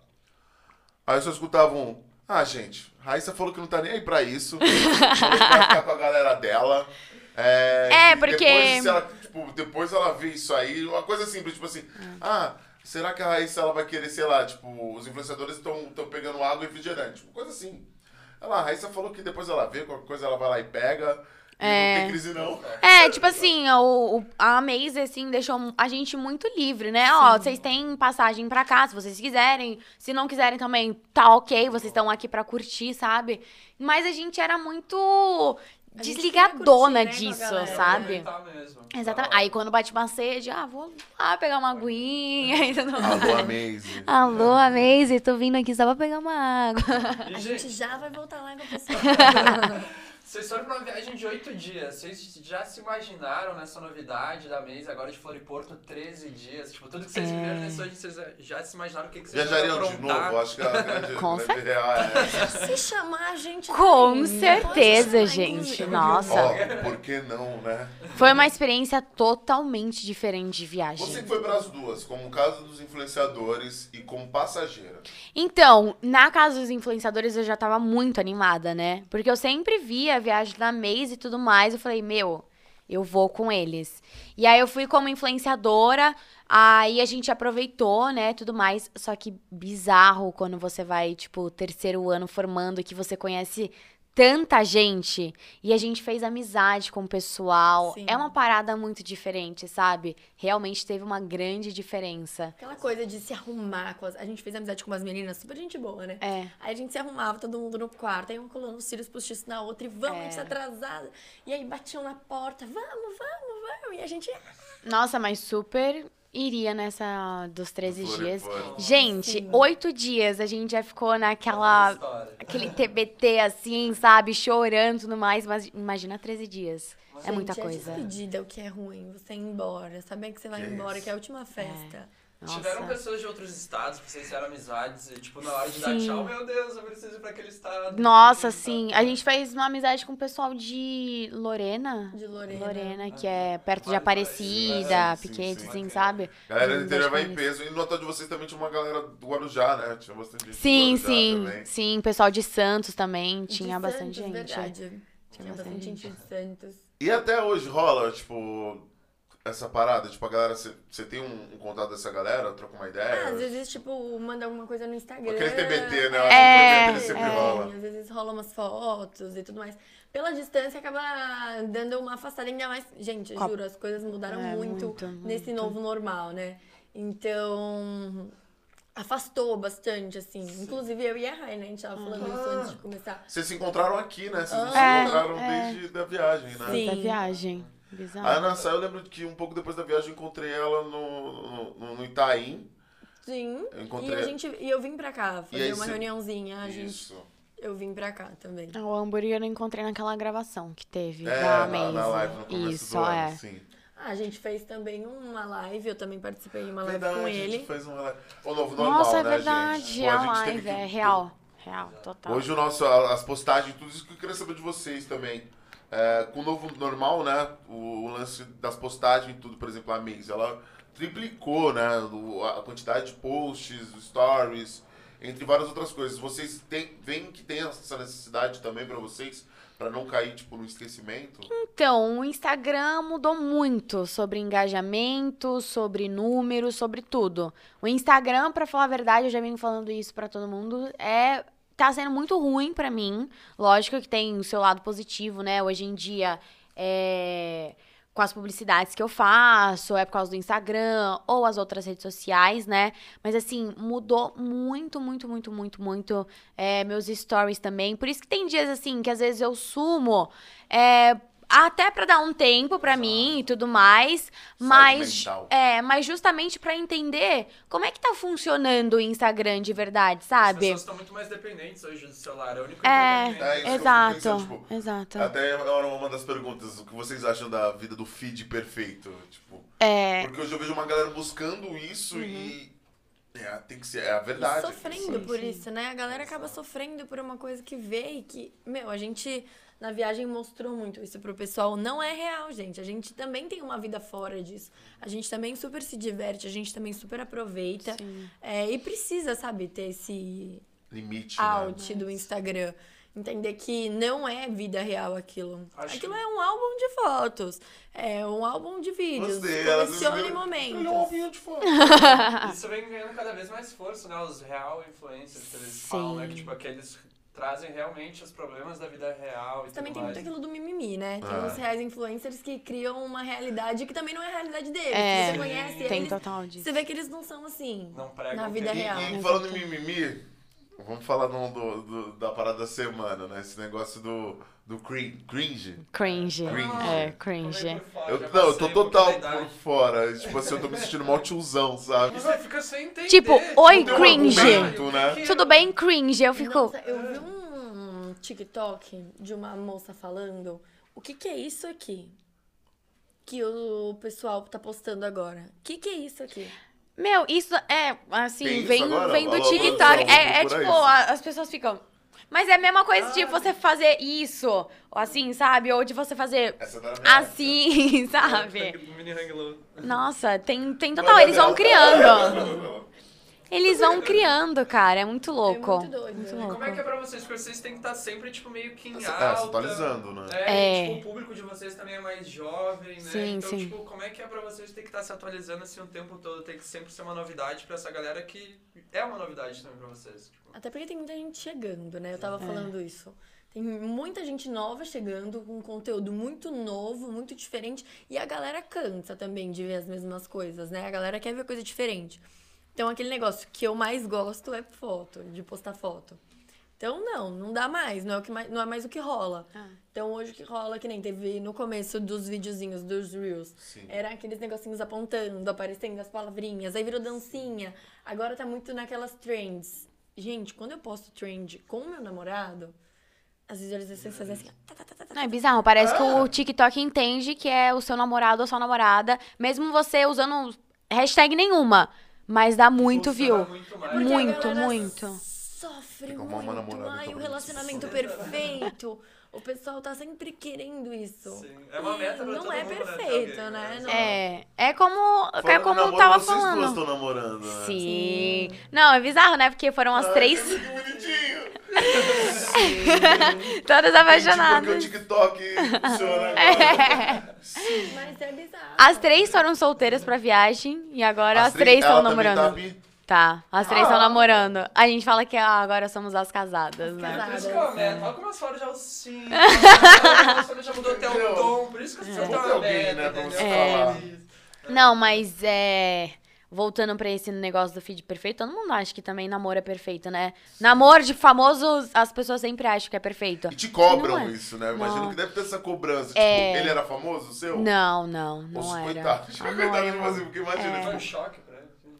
Aí eu só escutava um, ah, gente, Raíssa falou que não tá nem aí pra isso, falou que vai ficar com a galera dela. É,
É, porque-
Depois, ela, tipo, depois ela vê isso aí, uma coisa simples, tipo assim, ah, será que a Raíssa ela vai querer, sei lá, tipo, os influenciadores estão pegando água e refrigerante, tipo, coisa assim. Ela, a Raíssa falou que depois ela vê, qualquer coisa ela vai lá e pega,
É.
não tem crise não.
É, tipo assim, o, o- a Maze, assim, deixou a gente muito livre, né? Ó, vocês têm passagem pra cá, se vocês quiserem. Se não quiserem também, tá ok, vocês estão aqui pra curtir, sabe? Mas a gente era muito desligadona
queria curtir, né,
disso,
galera.
sabe?
Mesmo.
Exatamente. Aí quando bate uma sede, ah, vou lá pegar uma aguinha. entendeu?
Alô, Amaze.
Alô, a Maze, tô vindo aqui só pra pegar uma água.
A
gente,
já vai voltar lá pessoa.
Vocês foram pra uma viagem de oito dias. Vocês já se imaginaram nessa novidade da mês agora de Floriporto 13 dias? Tipo, tudo que vocês
É.
viveram nesse hoje, vocês já se imaginaram o que, que vocês
Viajariam
iam
de novo? Acho que a grande,
Com
grande real é.
Se chamar a gente.
Com
daí,
certeza,
pode chamar,
gente.
inclusive.
Nossa.
Ó, por que não, né?
Foi uma experiência totalmente diferente de viagem.
Você que foi para as duas, como casa dos influenciadores e como passageira.
Então, na casa dos influenciadores eu já tava muito animada, né? Porque eu sempre via viagem da Maze e tudo mais. Eu falei, meu, eu vou com eles. E aí eu fui como influenciadora, aí a gente aproveitou, né, tudo mais. Só que bizarro quando você vai, tipo, terceiro ano formando, que você conhece tanta gente e a gente fez amizade com o pessoal.
Sim.
É uma parada muito diferente, sabe? Realmente teve uma grande diferença.
Aquela coisa de se arrumar. A gente fez amizade com umas meninas super gente boa, né?
É.
Aí a gente se arrumava, todo mundo no quarto, aí um colando os cílios postiços na outra e vamos,
É.
a gente tá atrasada. E aí batiam na porta, vamos, vamos, vamos. E a gente.
Nossa, mas super iria nessa dos 13 dias. Gente, oito dias a gente já ficou naquela. Aquele TBT assim, sabe? Chorando e tudo mais. Mas imagina 13 dias. É muita
Gente,
coisa.
É despedida o que é ruim, você ir embora, saber que você vai
Que
embora,
isso.
que é a última festa.
Tiveram
Nossa.
pessoas de outros estados que vocês fizeram amizades e, tipo, na hora de dar
Sim.
tchau, meu Deus, eu preciso ir pra aquele estado.
Nossa, sim.
estado.
A gente fez uma amizade com o pessoal de Lorena.
De Lorena.
Lorena, que é perto de Aparecida,
sim,
Piquete,
sim.
assim, sabe?
Galera do
Hum,
interior vai
acho
em
é
peso. E no hotel de vocês também tinha uma galera do Guarujá, né? Tinha bastante gente
Sim, sim,
também.
sim. Pessoal de Santos também.
De
Tinha bastante
Santos,
gente.
Verdade. Tinha bastante
bastante
gente de Santos.
E até hoje rola, tipo, essa parada? Tipo, a galera, você tem um, um contato dessa galera? Troca uma ideia?
Ah, às vezes, tipo, manda alguma coisa no Instagram.
Aquele TBT, né?
É,
TBT sempre
é.
rola.
Às vezes rola umas fotos e tudo mais. Pela distância acaba dando uma afastada ainda mais. Gente,
a-
juro, as coisas mudaram
É,
muito,
muito,
nesse
muito.
novo normal, né? Então. Afastou bastante, assim. Inclusive eu e a Rai, né? A gente tava falando isso antes de começar.
Vocês se encontraram aqui, né? Vocês não se
É,
encontraram
é.
desde a viagem, né?
Sim.
Da viagem. Bizarro.
A Ana Sá, eu lembro que um pouco depois da viagem eu encontrei ela no, no, no Itaim.
Sim.
Eu encontrei-
E, a gente, e eu vim pra cá,
E aí
fazer uma
cê-
reuniãozinha. A gente,
Isso.
eu vim pra cá também.
O hambúrguer eu encontrei naquela gravação que teve
É,
da
na, na live no começo
Isso,
do ano,
é.
sim.
Ah, a gente fez também uma live, eu também participei de uma live
Verdade,
com
a gente
ele.
fez uma live. O novo normal,
Nossa, é
né,
verdade.
gente? Pô,
a
gente teve
live
que-
é real. Real, total.
Hoje o nosso, a- as postagens, tudo isso que eu queria saber de vocês também. É, com o novo normal, né? O, o lance das postagens, tudo, por exemplo, a Maze, ela triplicou, né? o- a quantidade de posts, stories, entre várias outras coisas. Vocês têm, veem que tem essa necessidade também pra vocês, pra não cair, tipo, no esquecimento?
Então, o Instagram mudou muito sobre engajamento, sobre números, sobre tudo. O Instagram, pra falar a verdade, eu já venho falando isso pra todo mundo, é tá sendo muito ruim pra mim. Lógico que tem o seu lado positivo, né? Hoje em dia, é com as publicidades que eu faço, é por causa do Instagram ou as outras redes sociais, né? Mas assim, mudou muito, muito, muito, muito, muito é, meus stories também. Por isso que tem dias assim que às vezes eu sumo. É, até pra dar um tempo pra mim e tudo mais, mas
mental.
é, mas justamente pra entender como é que tá funcionando o Instagram de verdade,
As
sabe?
pessoas estão muito mais dependentes hoje do celular, é o único
É.
É isso que eu fico
exato,
pensando, tipo,
exato.
Até era uma das perguntas, o que vocês acham da vida do feed perfeito? Tipo,
É, Uhum.
porque hoje eu vejo uma galera buscando isso e é, tem que ser, é a verdade.
E sofrendo
Sim,
por
sim.
isso, né? A galera acaba sofrendo por uma coisa que vê e que, meu, a gente na viagem mostrou muito isso pro pessoal. Não é real, gente. A gente também tem uma vida fora disso. A gente também super se diverte, a gente também super aproveita. É, e precisa, sabe, ter esse
Limite, né?
out do Instagram. Entender que não é vida real aquilo.
Acho
aquilo é um álbum de fotos. É um álbum de vídeos.
Ela
Colecione
desviou-
momentos.
É um ovinho de fora.
Isso vem ganhando cada vez mais força, né? Os real influencers que eles
Sim.
falam, né? Que, tipo, aqueles trazem realmente os problemas da vida real e
também
tudo
tem muito
mais.
aquilo do mimimi, né? Tem
Ah.
uns reais influencers que criam uma realidade que também não é a realidade deles.
É,
você conhece
tem
eles,
total disso.
você vê que eles não são assim.
Não pregam
Na vida real.
E, e falando em mimimi, vamos falar do- do- da parada da semana, né? Esse negócio do, do crin- cringe.
Cringe.
Cringe.
É,
Tomei
cringe.
Eu, não, eu tô total por fora. Tipo assim, eu tô me sentindo mal tiozão, sabe?
Você fica sem entender.
Tipo, oi,
Não tem um
cringe.
argumento, né?
Tudo bem, cringe. Eu fico.
Nossa, eu vi um TikTok de uma moça falando o que, que é isso aqui que o pessoal tá postando agora. O que, que é isso aqui?
Meu, isso é,
Tem
assim,
isso
vem,
agora?
vem do
Alô,
TikTok.
produção,
É, é tipo,
isso.
a- as pessoas ficam. Mas é a mesma coisa de você fazer isso, ou assim, sabe? Ou de você fazer assim, sabe? Nossa, tem, tem total, eles vão
Manda
criando. Eles vão criando, cara, é muito louco.
É muito doido.
Muito
né?
louco.
Como é que é pra vocês? Porque vocês têm que estar sempre, tipo, meio que em
É, se
alta.
atualizando, né?
É,
É.
tipo, o público de vocês também é mais jovem, né?
Sim,
então,
sim.
tipo, como é que é pra vocês ter que estar se atualizando assim o tempo todo? Tem que sempre ser uma novidade pra essa galera que é uma novidade também pra vocês. Tipo.
Até porque tem muita gente chegando, né? Eu tava falando isso. Tem muita gente nova chegando com conteúdo muito novo, muito diferente. E a galera cansa também de ver as mesmas coisas, né? A galera quer ver coisa diferente. Então, aquele negócio que eu mais gosto é foto, de postar foto. Então, não, não dá mais, não é, o que mais, não é mais o que rola.
Ah.
Então, hoje o que rola, que nem teve no começo dos videozinhos, dos Reels,
Sim.
era aqueles negocinhos apontando, aparecendo as palavrinhas, aí virou dancinha. Agora tá muito naquelas trends. Gente, quando eu posto trend com o meu namorado, as visualizações fazem assim. tá, tá, tá.
Não, é bizarro, parece que
Ah.
o TikTok entende que é o seu namorado ou sua namorada, mesmo você usando hashtag nenhuma, mas dá muito view.
Muito mais.
Muito, muito.
Sofre muito.
namorada,
Ai, o
pra
relacionamento perfeito. O pessoal tá sempre querendo isso.
Sim, é uma meta pra
Não
todo
é
mundo, né,
perfeito,
alguém,
né?
né?
Não.
É, é como, é
Falando em
como
namoro,
tava
vocês duas
falando.
estão namorando, né?
Sim. Não, é bizarro, né? Porque foram as
Ai,
três,
Que bonitinho.
todas
Entendi porque o
apaixonadas.
TikTok funciona agora.
É.
Mas é bizarro.
As três foram solteiras pra viagem e agora as, três estão namorando.
Tá?
Tá, as três estão namorando. A gente fala que ah, agora somos as casadas, né?
Por isso que
Casadas.
eu meta. Olha como as fotos já o sim. As já mudou até o tom. Por isso que as pessoas
Bom
estão
né, falar.
Isso.
Não, mas é. Voltando pra esse negócio do feed perfeito, todo mundo acha que também namoro é perfeito, né? Namoro de famosos, as pessoas sempre acham que é perfeito.
E te cobram
Não é.
isso, né? Eu Imagino
Não.
que deve ter essa cobrança. Tipo,
É.
ele era famoso, o seu?
Não, não, não
Nossa,
era.
coitado.
Amor,
Coitado de
amor.
você, porque imagina.
Foi um choque pra.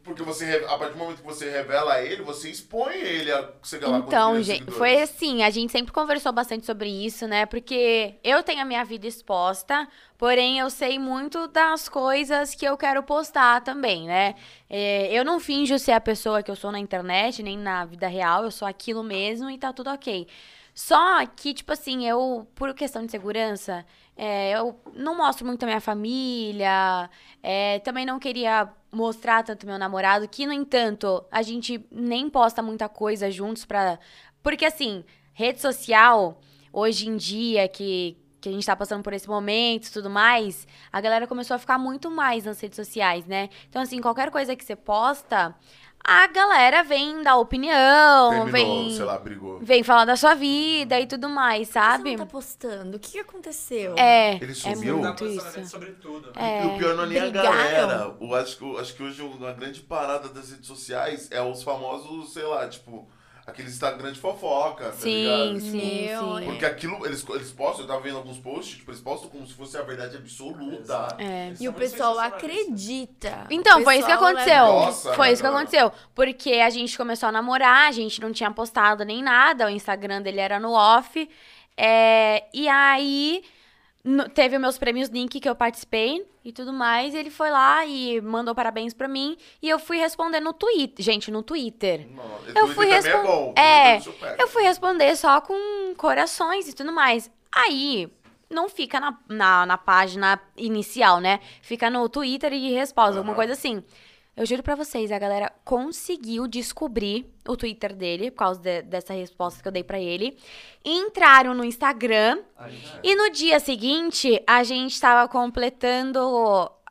Porque você, a partir do momento que você revela ele, você expõe ele a, sei lá,
Então, gente, foi assim, a gente sempre conversou bastante sobre isso, né? Porque eu tenho a minha vida exposta, porém eu sei muito das coisas que eu quero postar também, né? É, eu não finjo ser a pessoa que eu sou na internet, nem na vida real, eu sou aquilo mesmo e tá tudo ok. Só que, tipo assim, eu, por questão de segurança, é, eu não mostro muito a minha família, é, também não queria mostrar tanto meu namorado, que, no entanto, a gente nem posta muita coisa juntos pra. Porque, assim, rede social, hoje em dia, que, que a gente tá passando por esse momento e tudo mais, a galera começou a ficar muito mais nas redes sociais, né? Então, assim, qualquer coisa que você posta, a galera vem dar opinião,
Terminou,
vem.
sei lá, brigou.
Vem falar da sua vida e tudo mais,
Você
sabe?
não tá postando. O que que aconteceu?
É,
Ele
é
sumiu?
Dá
muito
posicionamento
isso.
sobre tudo.
É,
e o pior não é nem a
brigaram.
galera. Eu acho, que, acho que hoje uma grande parada das redes sociais é os famosos, sei lá, tipo, aqueles Instagram de fofoca, tá
Sim,
ligado?
sim,
Meu,
sim.
Porque aquilo, eles, eles postam, eu tava vendo alguns posts, tipo, eles postam como se fosse a verdade absoluta.
É.
Eles
E o pessoal acredita.
Então, foi isso que aconteceu.
leva-
Nossa,
foi isso que
cara.
aconteceu. Porque a gente começou a namorar, a gente não tinha postado nem nada, o Instagram dele era no off. é, e aí no- teve os meus prêmios Link que eu participei e tudo mais. E ele foi lá e mandou parabéns pra mim. E eu fui responder no Twitter. Gente, no Twitter.
Não,
Eu fui
também
respon-
É, bom,
É. Eu fui responder só com corações e tudo mais. Aí, não fica na, na, na página inicial, né? Fica no Twitter e resposta, alguma
Aham.
coisa assim. Eu juro pra vocês, a galera conseguiu descobrir o Twitter dele, por causa de- dessa resposta que eu dei pra ele. Entraram no Instagram. E no dia seguinte, a gente tava completando,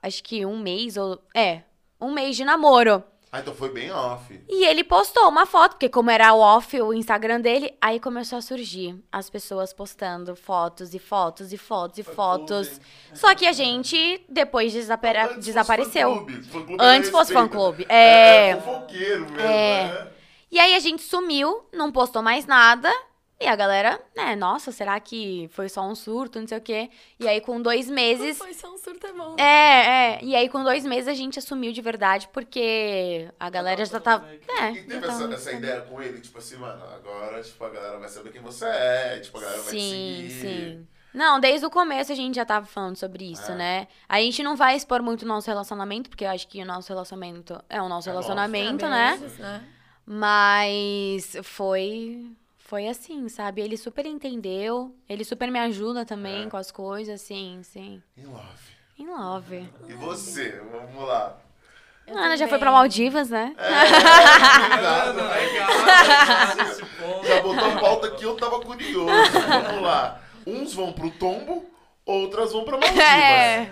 acho que um mês, ou. É, um mês de namoro.
Ah, então foi bem off.
E ele postou uma foto, porque como era off o Instagram dele, aí começou a surgir as pessoas postando fotos e fotos e fotos e
Foi
fotos.
clube.
Só que a gente depois desapara-
Antes fosse
desapareceu.
Fã-clube
Antes fosse
respeito.
fã-clube.
É,
É.
fofoqueiro mesmo,
É.
né?
E aí a gente sumiu, não postou mais nada. E a galera, né, nossa, será que foi só um surto, não sei o quê. E aí, com dois meses.
Foi só um surto é bom.
É, é. E aí, com dois meses, a gente assumiu de verdade, porque a galera já tava. É.
E teve essa, essa ideia com ele, tipo assim, mano, agora tipo, a galera vai saber quem você é, tipo, a galera vai te
Sim,
seguir.
sim. Não, desde o começo a gente já tava falando sobre isso,
É.
né? A gente não vai expor muito o nosso relacionamento, porque eu acho que o nosso relacionamento é o nosso
É nosso.
relacionamento,
É,
né?
né?
Mas foi foi assim, sabe? Ele super entendeu, ele super me ajuda também
É.
com as coisas, sim, sim.
In love.
In love.
E você? Vamos lá.
Eu
A Ana já foi
também.
pra Maldivas, né?
Né?
ponto.
Já botou a pauta que eu tava curioso. Vamos lá. Uns vão pro tombo, outras vão pra Maldivas.
É.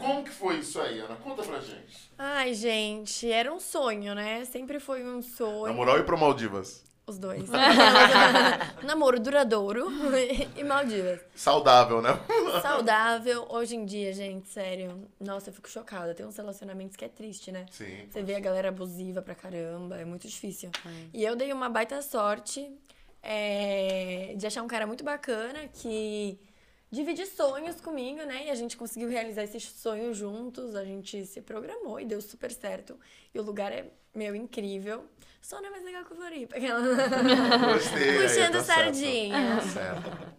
Como que foi isso aí, Ana? Conta pra gente.
Ai, gente, era um sonho, né? Sempre foi um sonho.
Namorar ou ir pra Maldivas?
Os dois. Namoro duradouro e Maldivas.
Saudável, né?
Saudável. Hoje em dia, gente, sério. Nossa, eu fico chocada. Tem uns relacionamentos que é triste, né?
Sim.
Você vê a galera abusiva pra caramba, é muito difícil. E eu dei uma baita sorte é, de achar um cara muito bacana que divide sonhos comigo, né? E a gente conseguiu realizar esses sonhos juntos, a gente se programou e deu super certo. E o lugar é, meu, incrível. Só não é mais legal que o Floripa. Aquela...
Gostei.
Puxando
tá certo.
sardinha.
Tá certo.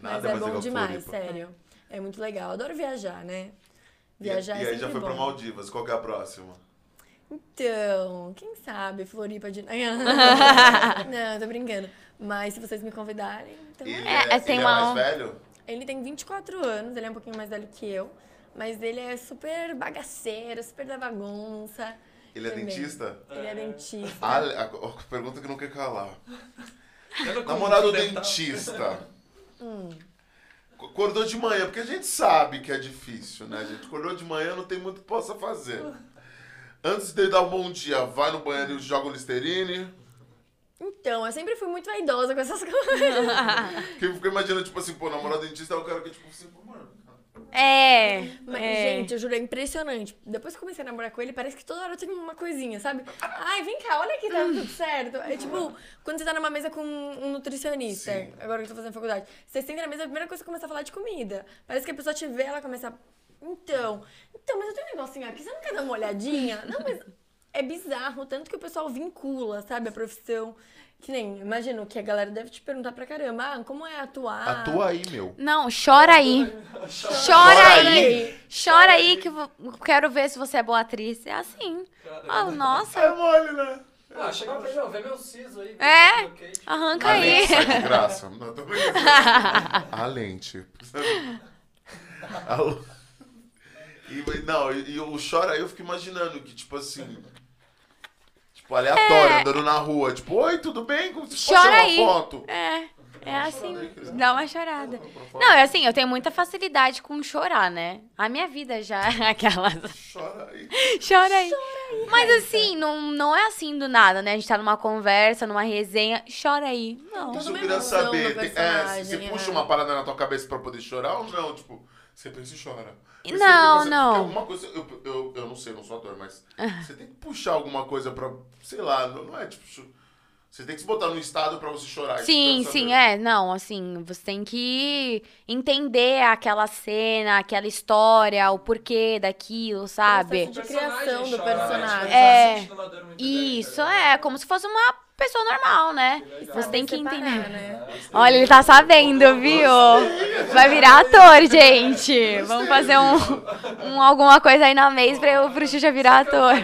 Mas é
mais
bom demais,
Floripa.
sério. É muito legal. Adoro viajar, né?
E,
Viajar
e
é
aí já foi pra
bom.
Maldivas. Qual que é a próxima?
Então, quem sabe Floripa de... Não, tô brincando. Mas se vocês me convidarem, então...
Ele
É,
é,
tem
ele é
uma-
mais velho?
Ele tem 24 anos, ele é um pouquinho mais velho que eu. Mas ele é super bagaceiro, super da bagunça.
Ele é
também.
dentista?
Ele é dentista.
Ah, a, a pergunta que não quer calar. Namorado
dental-
dentista.
Hum.
Acordou de manhã, porque a gente sabe que é difícil, né? A gente acordou de manhã, não tem muito que possa fazer. Antes de dar um bom dia, vai no banheiro e joga o Listerine.
Então, eu sempre fui muito vaidosa com essas coisas.
Porque eu fico imaginando, tipo assim, pô, namorado dentista é o cara que, tipo assim, pô, mano.
É.
Mas,
é.
gente, eu juro, é impressionante. Depois que eu comecei a namorar com ele, parece que toda hora tem uma coisinha, sabe? Ai, vem cá, olha aqui, tá tudo certo. É tipo, quando você tá numa mesa com um nutricionista,
Sim.
agora que eu tô fazendo faculdade, você senta na mesa, a primeira coisa que começa a falar é de comida. Parece que a pessoa te vê, ela começa. a- Então, então, mas eu tenho um negocinho aqui, você não quer dar uma olhadinha? Não, mas é bizarro, tanto que o pessoal vincula, sabe, a profissão. Que nem, imagino que a galera deve te perguntar pra caramba, ah, como é atuar?
Atua aí, meu.
Não, chora aí.
Chora
Chora
aí.
aí. Chora aí que eu vou- quero ver se você é boa atriz. É assim. Ah, nossa.
É mole, né?
Ah, chegava pra mim, vê meu siso aí.
É. Arranca
A
aí.
lente sai de graça. Não, tô brincando. A lente. Alô? E, não, e, e o chora aí eu fico imaginando que, tipo assim. Tipo, aleatório, andando na rua. Tipo, oi, tudo bem? Você pode
Chora
tirar uma
aí.
foto?
É. É assim.
aí.
Dá uma chorada. Não, é assim, eu tenho muita facilidade com chorar, né? A minha vida já é aquela.
Chora aí.
Chora aí. Mas assim, não, não é assim do nada, né? A gente tá numa conversa, numa resenha. Chora aí. Não.
Isso eu queria saber. tem- é, você
é.
puxa uma parada na tua cabeça pra poder chorar ou não? Tipo, você pensa e chora. Você
Não,
pensa-
não.
Alguma coisa, eu, eu, eu não sei, não sou ator, mas você tem que puxar alguma coisa pra, sei lá, não, não é tipo. Você tem que se botar no estado pra você chorar.
Sim, sim, é. Não, assim, você tem que entender aquela cena, aquela história, o porquê daquilo, sabe?
de criação do
chora,
personagem.
né?
É.
Tipo, sentindo uma dor muito grande,
Isso,
ligado?
é, como se fosse uma pessoa normal, né? Você tem que
separar,
entender.
né?
Olha, ele tá sabendo, viu? Vai virar ator, gente. Vamos fazer um, um alguma coisa aí na mês pra eu, pro Xuxa virar
que eu
ator.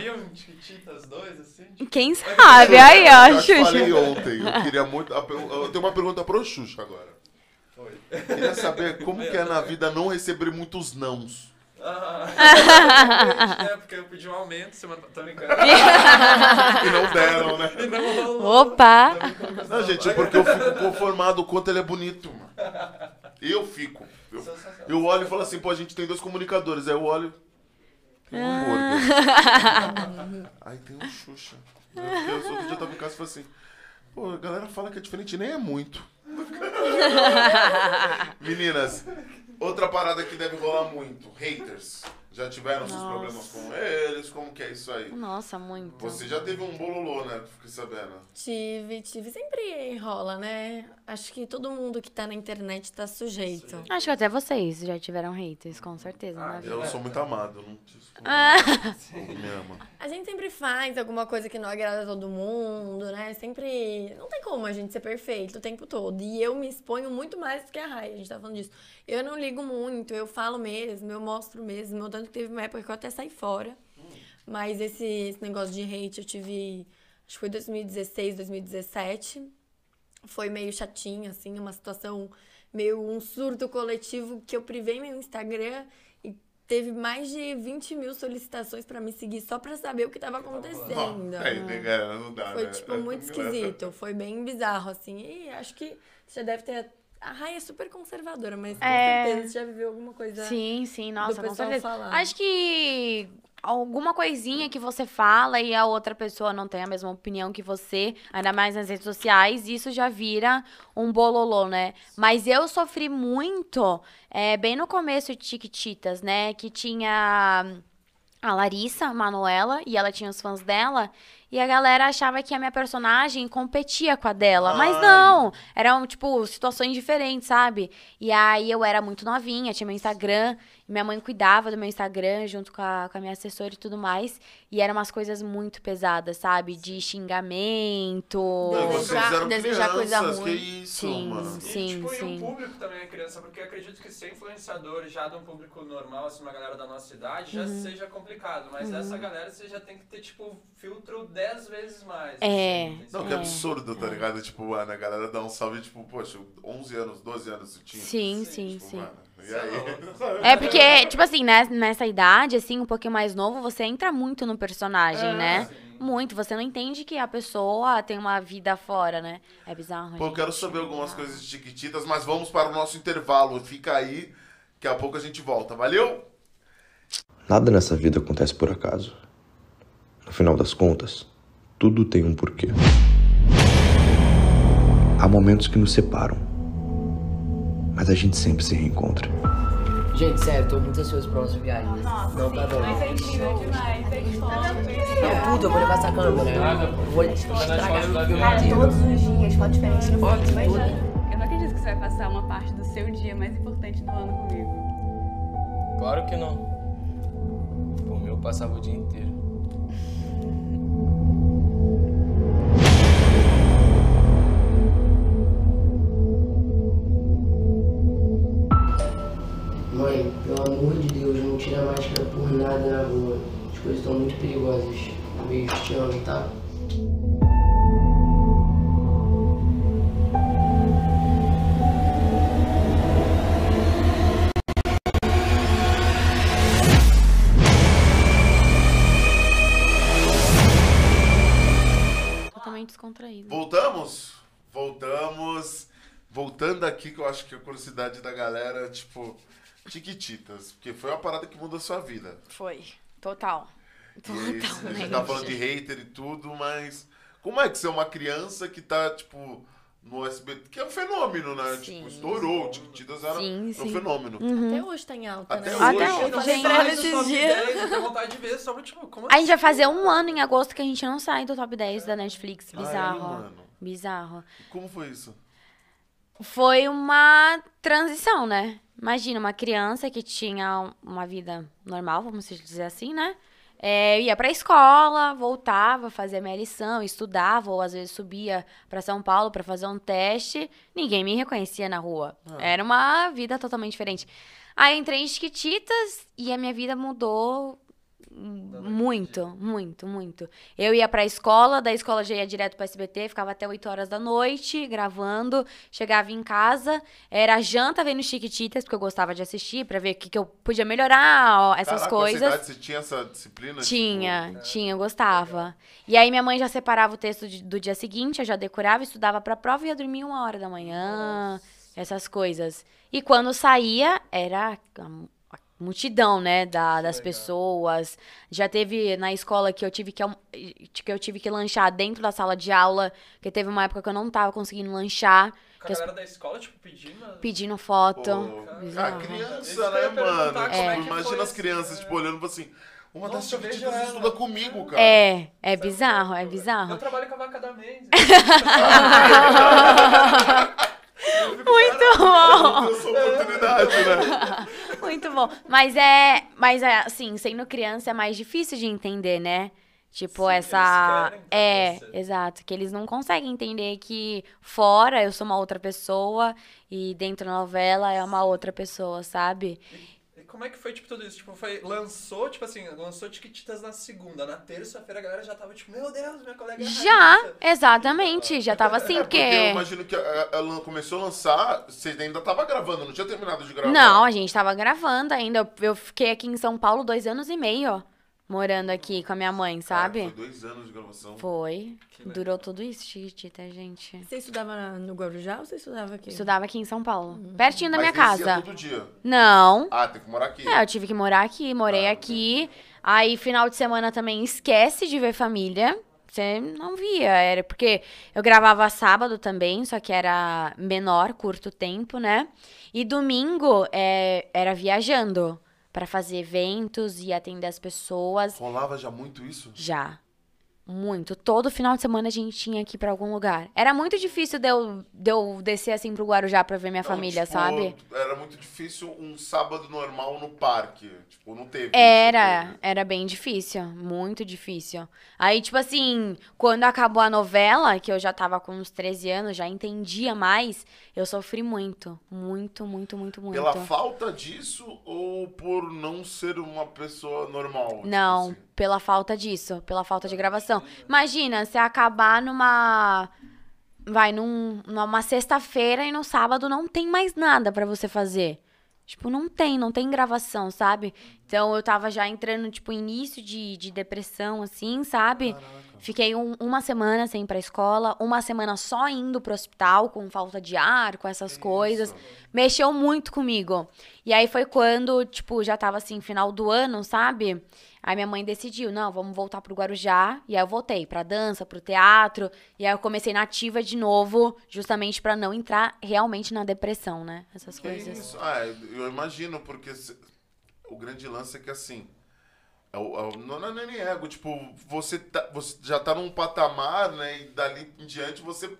assim?
Quem sabe? Aí, ó,
Eu te falei
Xuxa.
ontem, eu queria muito. Eu tenho uma pergunta pro Xuxa agora.
Foi.
Eu queria saber como que é na vida não receber muitos nãos.
Ah, é, porque eu pedi um aumento semana Tô brincando.
E não deram, né?
E não rolou.
Opa!
Não, gente, é porque eu fico conformado o quanto ele é bonito, mano. Eu fico. Eu, eu olho e falo assim, pô, a gente tem dois comunicadores. Aí eu olho. Tem um hambúrguer. Aí tem um Xuxa. Porque os outros dias eu tava em casa e falei assim, pô, a galera fala que é diferente, nem é muito. Meninas, outra parada que deve rolar muito. Haters. Já tiveram seus
Nossa.
problemas com eles? Como que é isso aí?
Nossa, muito.
Você já teve um bololô, né? que Fiquei sabendo.
Tive, tive. Sempre rola, né? Acho que todo mundo que tá na internet tá sujeito.
Acho que até vocês já tiveram haters, com certeza,
Ah,
na vida.
Eu sou muito amado, eu não preciso.
Ah.
Me ama.
A gente sempre faz alguma coisa que não agrada todo mundo, né? Sempre. Não tem como a gente ser perfeito o tempo todo. E eu me exponho muito mais do que a Rai, a gente tá falando disso. Eu não ligo muito, eu falo mesmo, eu mostro mesmo. Tanto que teve uma época que eu até saí fora. Mas esse, esse negócio de hate eu tive. Acho que foi 2016, 2017. Foi meio chatinho, assim, uma situação meio um surto coletivo que eu privei meu Instagram e teve mais de 20 mil solicitações pra me seguir só pra saber o que tava acontecendo.
É, é, não dá,
Foi,
né?
tipo, muito esquisito. Foi bem bizarro, assim. E acho que você já deve ter. A Rai é super conservadora, mas com
É.
certeza você já viveu alguma coisa.
Sim, sim, nossa, com certeza.
falar.
Acho que alguma coisinha que você fala e a outra pessoa não tem a mesma opinião que você, ainda mais nas redes sociais, isso já vira um bololô, né? Mas eu sofri muito, é, bem no começo de Chiquititas, né? Que tinha a Larissa, a Manuela, e ela tinha os fãs dela. E a galera achava que a minha personagem competia com a dela. Mas
Ai.
não! Eram, tipo, situações diferentes, sabe? E aí eu era muito novinha, tinha meu Instagram. E minha mãe cuidava do meu Instagram junto com a, com a minha assessora e tudo mais. E eram umas coisas muito pesadas, sabe? De xingamento.
Não, e vocês
Desejar- desejar coisa
crianças, que
ruim.
isso,
Sim.
mano.
E,
Sim,
tipo, e
sim.
o público também é criança, porque eu acredito que ser influenciador já de um público normal, assim, uma galera da nossa idade,
Uhum.
já seja complicado. Mas essa galera você já tem que ter, tipo, filtro 10 vezes mais.
É.
assim,
Não, que absurdo, tá ligado? Tipo, mano, a galera dá um salve, tipo, poxa, 11 anos, 12 anos você tinha.
Sim, sim,
Tipo,
sim.
mano, e?
É porque, tipo assim, né, nessa idade, assim, um pouquinho mais novo, você entra muito no personagem,
É,
né?
sim.
Muito. Você não entende que a pessoa tem uma vida fora, né? É bizarro.
Pô, eu quero saber algumas coisas de chiquititas, mas vamos para o nosso intervalo. Fica aí, daqui a pouco a gente volta. Valeu?
Nada nessa vida acontece por acaso. No final das contas, tudo tem um porquê. Há momentos que nos separam, mas a gente sempre se reencontra.
Gente, sério, tô muito ansioso pra nossa viagem. não tá dando.
Mas é incrível demais, é incrível.
Não, puta, eu vou levar essa câmera. Vou estragar
Cara,
inteiro.
todos os dias, qual a diferença no
Foto.
Eu não acredito que você vai passar uma parte do seu dia mais importante do ano comigo.
Claro que não. Por mim, eu passava o dia inteiro.
Amor de Deus, não tira a máscara por nada na rua. As coisas estão muito perigosas. Beijo, te amo, tá?
Totalmente descontraído.
Voltamos? Voltamos. Voltando aqui, que eu acho que a curiosidade da galera, tipo, Chiquititas. Porque foi uma parada que mudou a sua vida.
Foi. Total.
E aí, a gente tá falando de hater e tudo, mas como é que você é uma criança que tá, tipo, no SBT, que é um fenômeno, né?
Sim.
Tipo, estourou. Chiquititas era,
Sim,
era um
sim.
fenômeno.
Até hoje tá em alta,
Até
né?
hoje.
Até hoje, gente.
pra ela
Mas o
esses
top
dias.
10, eu tenho vontade de ver, só tipo, como
A gente vai
assim?
fazer um ano em agosto que a gente não sai do top 10 da Netflix.
Ah, é,
Bizarro.
mano?
Bizarro.
Como foi isso?
Foi uma transição, né? Imagina, uma criança que tinha uma vida normal, vamos dizer assim, né? É, ia pra escola, voltava, fazia minha lição, estudava, ou às vezes subia pra São Paulo pra fazer um teste. Ninguém me reconhecia na rua. Era uma vida totalmente diferente. Aí entrei em Chiquititas e a minha vida mudou muito, muito, muito. Eu ia pra escola, da escola já ia direto pra SBT, ficava até 8 horas da noite gravando, chegava em casa, era janta vendo Chiquititas, porque eu gostava de assistir pra ver o que, que eu podia melhorar, ó, essas
Caraca,
coisas.
Idade, você tinha essa disciplina?
Tinha,
Tipo,
tinha, eu gostava. E aí minha mãe já separava o texto de- do dia seguinte, eu já decorava, estudava pra prova e ia dormir uma hora da manhã, essas coisas. E quando saía, era multidão, né, da- das pessoas. Já teve na escola que eu tive que, que eu tive que lanchar dentro da sala de aula, que teve uma época que eu não tava conseguindo lanchar.
A galera da escola, tipo, pedindo.
Pedindo foto.
Pô, a criança,
que eu
né, mano? Tipo,
é que
imagina as
esse-
crianças, tipo, olhando assim. Uma das
Nossa,
chiquititas
ela.
estuda comigo, cara.
É, é bizarro, é bizarro.
Eu trabalho com a vaca da Mendes.
Muito bom!
Essa oportunidade, né?
Muito bom. Mas é, mas é assim, sendo criança é mais difícil de entender, né? Tipo,
Sim,
essa. É,
você.
exato. Que eles não conseguem entender que fora eu sou uma outra pessoa e dentro da novela é uma outra pessoa, sabe?
Como é que foi, tipo, tudo isso? Tipo, foi, lançou, tipo assim, lançou Tiquititas na segunda. Na terça-feira a galera já tava, tipo, meu Deus, minha colega é
Já,
Raíssa.
exatamente. Já tava assim,
É, porque eu
porque.
imagino que a- ela começou a lançar, você ainda tava gravando, não tinha terminado de gravar.
Não, a gente tava gravando ainda. Eu, eu fiquei aqui em São Paulo dois anos e meio, ó. Morando aqui com a minha mãe,
Cara,
sabe?
Foi dois anos de gravação.
Foi.
Que legal.
Durou tudo isso, Chiquitita, gente.
Você estudava no Guarujá ou você estudava aqui?
Estudava aqui em São Paulo. Pertinho da
Mas
minha casa.
todo dia.
Não.
Ah, tem que morar aqui.
É, eu tive que morar aqui, morei aqui. Aí, final de semana também esquece de ver família. Você não via, era porque eu gravava sábado também, só que era menor, curto tempo, né? E domingo é, era viajando pra fazer eventos e atender as pessoas.
Rolava já muito isso?
Já. Muito. Todo final de semana a gente tinha que ir pra algum lugar. Era muito difícil de eu, de eu descer assim pro Guarujá pra ver minha
Não,
família,
tipo,
sabe?
Era muito difícil um sábado normal no parque. Tipo, não teve.
Era,
teve.
era bem difícil, muito difícil. Aí, tipo assim, quando acabou a novela, que eu já tava com uns 13 anos, já entendia mais, eu sofri muito. Muito, muito, muito, muito.
Pela falta disso ou por não ser uma pessoa normal? tipo
Não,
assim?
pela falta disso, pela falta de gravação. Imagina, você acabar numa. Vai, num, numa sexta-feira e no sábado não tem mais nada pra você fazer. Tipo, não tem, não tem gravação, sabe? Então eu tava já entrando, tipo, início de, de depressão, assim, sabe? Fiquei um- uma semana sem ir pra escola, uma semana só indo pro hospital com falta de ar, com essas coisas. Mexeu muito comigo. E aí foi quando, tipo, já tava assim, final do ano, sabe? Aí minha mãe decidiu, não, vamos voltar pro Guarujá. E aí eu voltei pra dança, pro teatro. E aí eu comecei na ativa de novo, justamente pra não entrar realmente na depressão, né? Essas
Que
coisas.
isso? Ah, eu imagino, porque se- o grande lance é que assim. é o- é não, não é nem ego, tipo, você, tá- você já tá num patamar, né? E dali em diante você,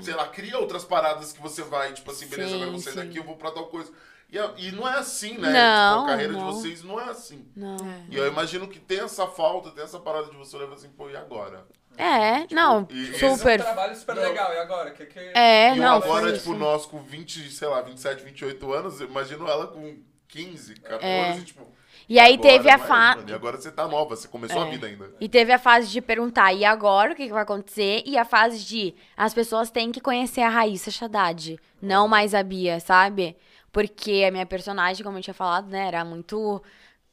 sei lá, cria outras paradas que você vai, tipo assim, beleza, agora eu vou
Sim,
sair
sim.
daqui, eu vou pra tal coisa. E, a- e não é assim, né?
Não,
tipo, a carreira de
não.
vocês não é assim.
Não.
E eu imagino que tem essa falta, tem essa parada de você olhar assim, pô, e agora?
É, não,
e- e
Esse é um
super.
trabalho super legal. E agora? Que, que...
É,
e
não,
agora, tipo,
isso.
nós com 20, sei lá, 27, 28 anos, eu imagino ela com 15, 14,
É.
tipo.
E aí
agora,
teve a
mas,
fase.
E agora você tá nova, você começou a
É.
vida ainda.
E teve a fase de perguntar, e agora o que, que vai acontecer? E a fase de as pessoas têm que conhecer a Raíssa Haddad, não mais a Bia, sabe? Porque a minha personagem, como eu tinha falado, né, era muito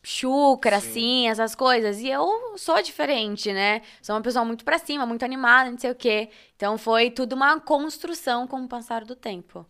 chucra,
Sim.
assim, essas coisas. E eu sou diferente, né? Sou uma pessoa muito pra cima, muito animada, não sei o quê. Então foi tudo uma construção com o passar do tempo.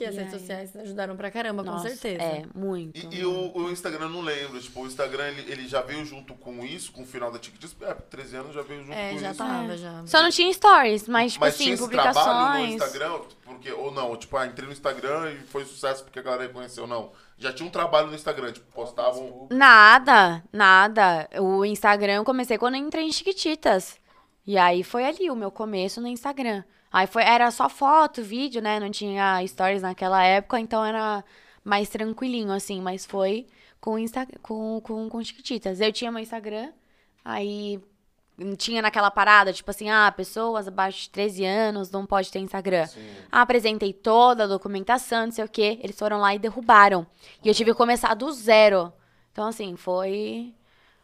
Que as
E
redes
aí?
sociais ajudaram pra caramba, com
Nossa,
certeza.
É, muito.
E, e o, o Instagram, eu não lembro. Tipo, o Instagram, ele, ele já veio junto com isso, com o final da TikTok. É, 13 anos já veio junto
É,
com
já
isso.
tava, já.
Só não tinha stories, mas, tipo
Mas
assim,
tinha esse trabalho no
publicações.
Instagram? Porque, ou não, tipo, ah, entrei no Instagram e foi sucesso porque a galera reconheceu, não. Já tinha um trabalho no Instagram, tipo, postavam...
Nada, nada. O Instagram eu comecei quando eu entrei em Chiquititas. E aí foi ali o meu começo no Instagram. Aí foi, era só foto, vídeo, né? Não tinha stories naquela época, então era mais tranquilinho, assim. Mas foi com, Insta, com, com, com Chiquititas. Eu tinha meu Instagram, aí tinha naquela parada, tipo assim, ah, pessoas abaixo de 13 anos não pode ter Instagram. Apresentei toda a documentação, não sei o quê. Eles foram lá e derrubaram. E eu tive que começar do zero. Então, assim, foi.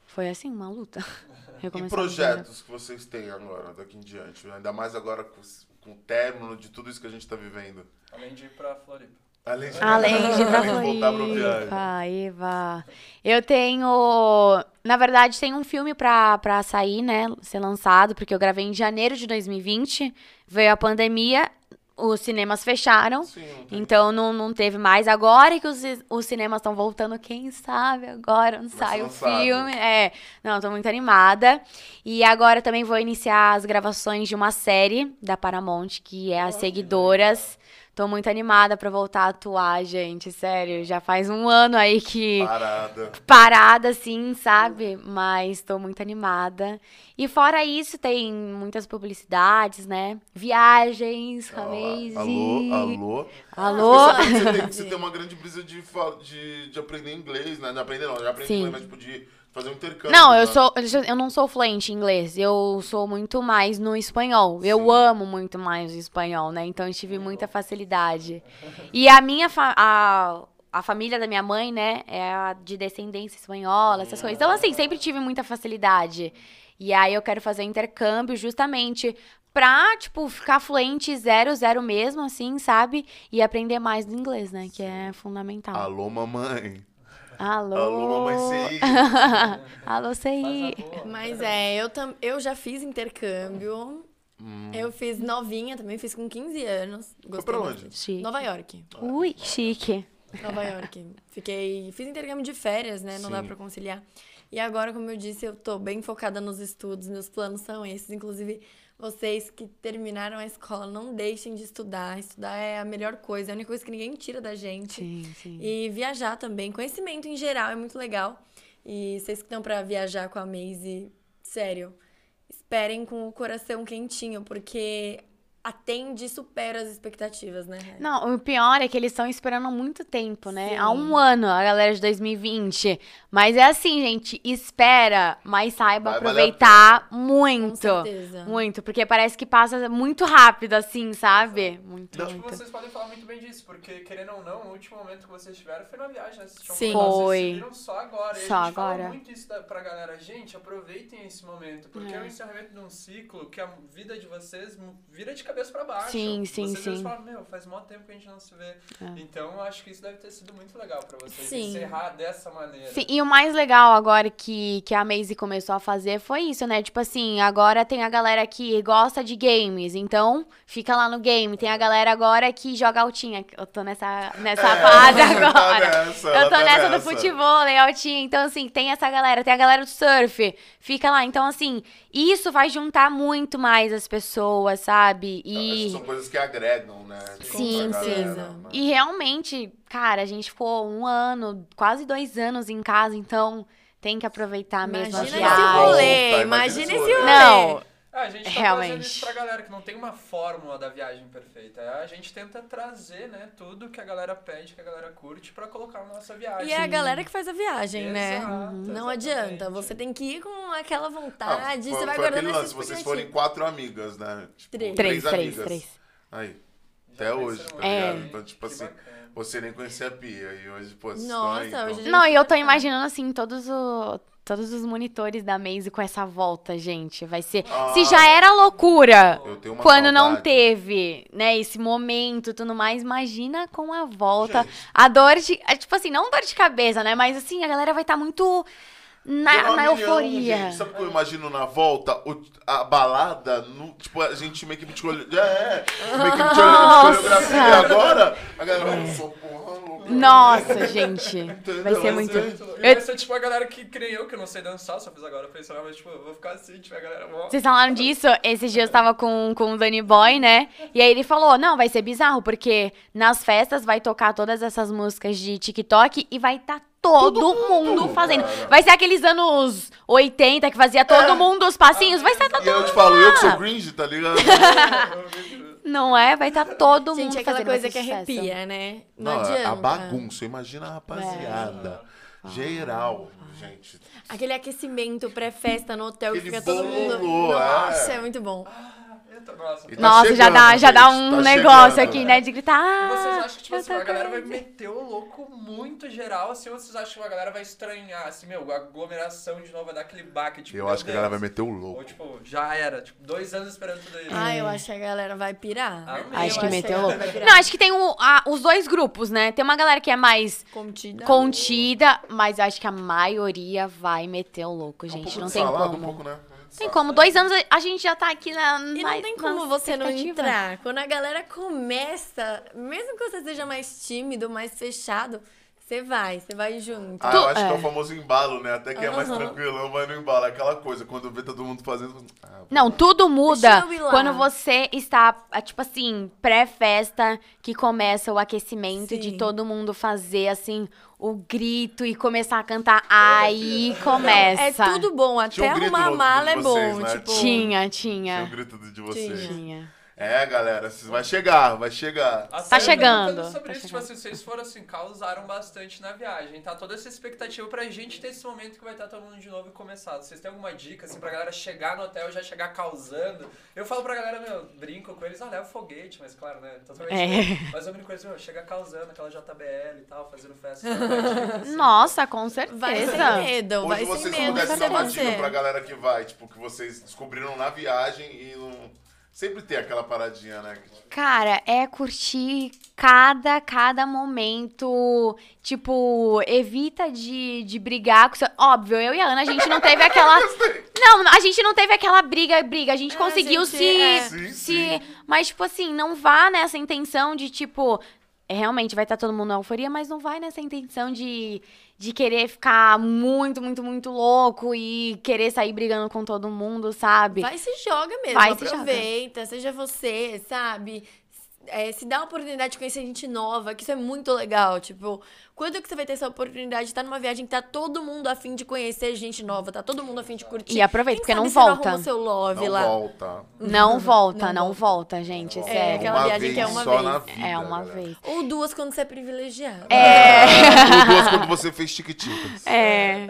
Foi assim, uma luta.
E projetos que vocês têm agora, daqui em diante? Ainda mais agora com, o término de tudo isso que a gente tá vivendo.
Além de ir pra Floripa.
Além de,
Além de ir pra
além de voltar viagem.
Floripa, Eva. Eu tenho. Na verdade, tem um filme pra, pra sair, né? Ser lançado, porque eu gravei em janeiro de 2020. Veio a pandemia. Os cinemas fecharam.
Sim.
Então não, não teve mais. Agora que os, os cinemas estão voltando, quem sabe agora não sai o
lançado.
filme. É, não, tô muito animada. E agora também vou iniciar as gravações de uma série da Paramount, que é As Seguidoras. Tô muito animada pra voltar a atuar, gente. Sério, já faz um ano aí que
Parada.
parada, assim, sabe? Mas tô muito animada. E fora isso, tem muitas publicidades, né? Viagens.
Alô, alô.
Alô?
Eu sabia que você tem, você tem uma grande brisa de, de, de aprender inglês, né? De aprender não, já aprendi inglês, mas tipo de fazer um intercâmbio.
Não, eu
né?
sou, eu não sou fluente em inglês. Eu sou muito mais no espanhol. Eu
Sim.
amo muito mais o espanhol, né? Então eu tive muita facilidade. E a minha fa- a, a família da minha mãe, né, é a de descendência espanhola, essas coisas. Então assim, sempre tive muita facilidade. E aí eu quero fazer intercâmbio justamente pra, tipo, ficar fluente zero, zero mesmo, assim, sabe? E aprender mais do inglês, né? Que é fundamental.
Alô, mamãe.
Alô?
Alô, mamãe CI.
Alô, CI.
Mas é, eu, tam, eu já fiz intercâmbio. Eu fiz novinha também, fiz com 15 anos. Gostei
pra onde?
Chique.
Nova York.
Ui, chique.
Nova York. Fiquei. Fiz intercâmbio de férias, né? Não dá
Sim.
pra conciliar. E agora, como eu disse, eu tô bem focada nos estudos, meus planos são esses. Inclusive, vocês que terminaram a escola, não deixem de estudar. Estudar é a melhor coisa, é a única coisa que ninguém tira da gente.
Sim, sim.
E viajar também. Conhecimento em geral é muito legal. E vocês que estão pra viajar com a Maze, sério, esperem com o coração quentinho, porque atende e supera as expectativas, né?
Não, o pior é que eles estão esperando há muito tempo, né? Há um ano, a galera de 2020. Mas é assim, gente, espera, mas saiba
Vai
aproveitar
Com
muito.
certeza.
Muito, porque parece que passa muito rápido, assim, sabe? Muito,
Não,
Tipo,
muito.
vocês podem falar muito bem disso, porque, querendo ou não, o último momento que vocês tiveram foi na viagem, né? Vocês tinham
Sim.
comentado,
Foi.
Vocês só agora. E
Só
a gente
agora.
fala muito isso pra galera. Gente, aproveitem esse momento, porque é,
É.
o encerramento de um ciclo que a vida de vocês vira de cabeça pra baixo.
Sim, sim,
vocês
sim.
falam, meu, faz mó tempo que a gente não se vê.
É.
Então, eu acho que isso deve ter sido muito legal pra vocês,
Sim.
encerrar dessa maneira.
Sim, e o mais legal agora que, que a Maisie começou a fazer foi isso, né? Tipo assim, agora tem a galera que gosta de games, então fica lá no game. Tem a galera agora que joga altinha. Eu tô nessa, nessa
É,
fase
ela tá
agora.
nessa,
Eu tô
tá
nessa do
nessa.
futebol, altinha. Então, assim, tem essa galera, tem a galera do surf. Fica lá. Então, assim, isso vai juntar muito mais as pessoas, sabe? E.
Essas são coisas que agregam, né?
Sim,
Pra
sim.
galera, né?
E realmente, cara, a gente ficou um ano, quase dois anos em casa, então tem que aproveitar mesmo
Imagina
as
esse
viagens.
rolê, imagina
imagina
esse
esse
rolê.
Não,
É, a gente tá
Realmente.
trazendo isso pra galera, que não tem uma fórmula da viagem perfeita. É, A gente tenta trazer, né, tudo que a galera pede, que a galera curte, pra colocar na nossa viagem.
E é a galera que faz a viagem, né?
Exato,
Não
exatamente.
adianta. Você tem que ir com aquela
Ah,
vontade.
foi,
você vai guardando essa
lance, vocês forem quatro amigas, né? Tipo,
Três.
três, três,
amigas.
três.
Aí, até hoje, tá
um-
É.
ligado? Então, tipo
Que
assim,
bacana.
você nem conhecia a Pia e hoje, pô, vocês
Nossa,
aí,
hoje
então...
Não, e eu tô imaginando, assim, todos, o, todos os monitores da Maze com essa volta, gente. Vai ser.
Ah,
Se já era loucura
Eu tenho uma
quando não
saudade.
teve, né, esse momento e tudo mais, imagina com a volta.
Gente.
A dor de. é, Tipo assim, não dor de cabeça, né? Mas assim, a galera vai estar muito. Na, na
milhão,
euforia.
gente. Sabe o que eu imagino na volta? O- a balada, no, tipo, a gente uma equipe de colhe... É, é, uma equipe de, de
Nossa.
coreografia e agora. A galera vai porra louca.
Nossa, gente. Vai ser muito.
ser-
E vai ser tipo a galera que que eu, que eu não sei dançar, só fiz agora profissional, mas tipo, eu vou ficar assim, tipo, a galera mó.
Vocês falaram disso, esses dias eu tava com, com o Danny Boy, né? E aí ele falou: não, vai ser bizarro, porque nas festas vai tocar todas essas músicas de TikTok e vai estar todo, mundo fazendo.
cara.
Vai ser aqueles anos 80 que fazia todo mundo os passinhos. Vai estar todo
E eu
mundo
te falo, eu que sou cringe, tá ligado?
Não é? Vai estar todo mundo
Gente, é aquela coisa que arrepia, né? Não,
Não,
adianta.
a bagunça, imagina a rapaziada. Geral, gente.
Aquele aquecimento pré-festa no hotel que
Aquele
fica todo mundo.
bolo,
Nossa,
é.
é muito bom.
Nossa.
Tá
Nossa, já dá,
chegando,
já dá um
tá
negócio
chegando.
aqui, né? De gritar.
E
Ah,
vocês acham que, tipo assim, a galera vai meter o louco muito geral, assim, ou vocês acham que a galera vai estranhar, assim, meu, a aglomeração de novo vai dar aquele baque, tipo,
Eu acho que a galera vai meter o louco.
Ou, tipo, já era, tipo, dois anos esperando tudo isso.
Ah, eu acho que a galera vai pirar. Eu
Acho que meteu louco. Não, acho que tem o- a- os dois grupos, né? Tem uma galera que é mais
Contida.
contida, mas eu acho que a maioria vai meter o louco,
um
gente.
pouco
Não
de
tem
salada,
como.
um pouco, né?
Tem como, dois anos a gente já tá aqui na.
E
na-
não tem como você não entrar. Quando a galera começa, mesmo que você seja mais tímido, mais fechado, você vai, você vai junto.
Ah, eu acho que é o famoso embalo, né? Até quem é mais tranquilão vai no embalo. É Aquela coisa, quando vê todo mundo fazendo. Ah,
Não, tudo muda quando você está, ah, tipo assim, pré-festa, que começa o aquecimento de
Sim.
todo mundo fazer, assim, o grito e começar a cantar. Aí começa.
É tudo bom, até
um no-
mala é
vocês,
bom.
né?
Tipo,
Tinha,
Tinha
tinha.
o grito de vocês.
Tinha.
É, galera, vocês- vai chegar, vai chegar.
Até
Tá
eu
chegando,
perguntando Sobre
tá
isso, tipo assim, vocês foram assim, causaram bastante na viagem, tá? Toda essa expectativa pra gente ter esse momento que vai estar todo mundo de novo e começado. Vocês têm alguma dica, assim, pra galera chegar no hotel e já chegar causando? Eu falo pra galera, meu, brinco com eles, ah, leva foguete, mas claro, né? Totalmente.
É.
Mas eu brinco com eles, meu, chega causando aquela JBL e tal, fazendo festa. assim.
Nossa, com certeza.
vai sem medo,
Hoje
vai sem
vocês
medo de
pudessem
ser
dar uma dica pra galera que vai, tipo, que vocês descobriram na viagem e não... Sempre tem aquela paradinha, né? tipo,
Cara, é curtir cada, cada momento. Tipo, evita de, de brigar com seu. Óbvio, eu e a Ana, a gente não teve aquela. Não, a gente não teve aquela briga, briga. A gente
É,
conseguiu
gente,
se.
é.
Sim,
se
sim.
Mas, tipo assim, não vá nessa intenção de, tipo. É, Realmente vai estar todo mundo na euforia, mas não vai nessa intenção de, de querer ficar muito, muito, muito louco e querer sair brigando com todo mundo, sabe?
Vai se joga mesmo,
Vai, se joga.
aproveita, seja você, sabe? É, se dá a oportunidade de conhecer gente nova, que isso é muito legal. Tipo, quando que você vai ter essa oportunidade de estar numa viagem que tá todo mundo afim de conhecer gente nova, tá todo mundo afim de curtir?
E aproveita,
Quem
porque não
não
volta.
seu love
não
lá.
volta.
Não volta,
Não
não, volta, gente.
Não
é.
É, aquela
Uma
viagem que é
vez
uma
só
vez.
na vida,
É uma
galera.
vez.
Ou duas quando você é privilegiado.
É,
Ou duas quando você fez tiquititas.
é.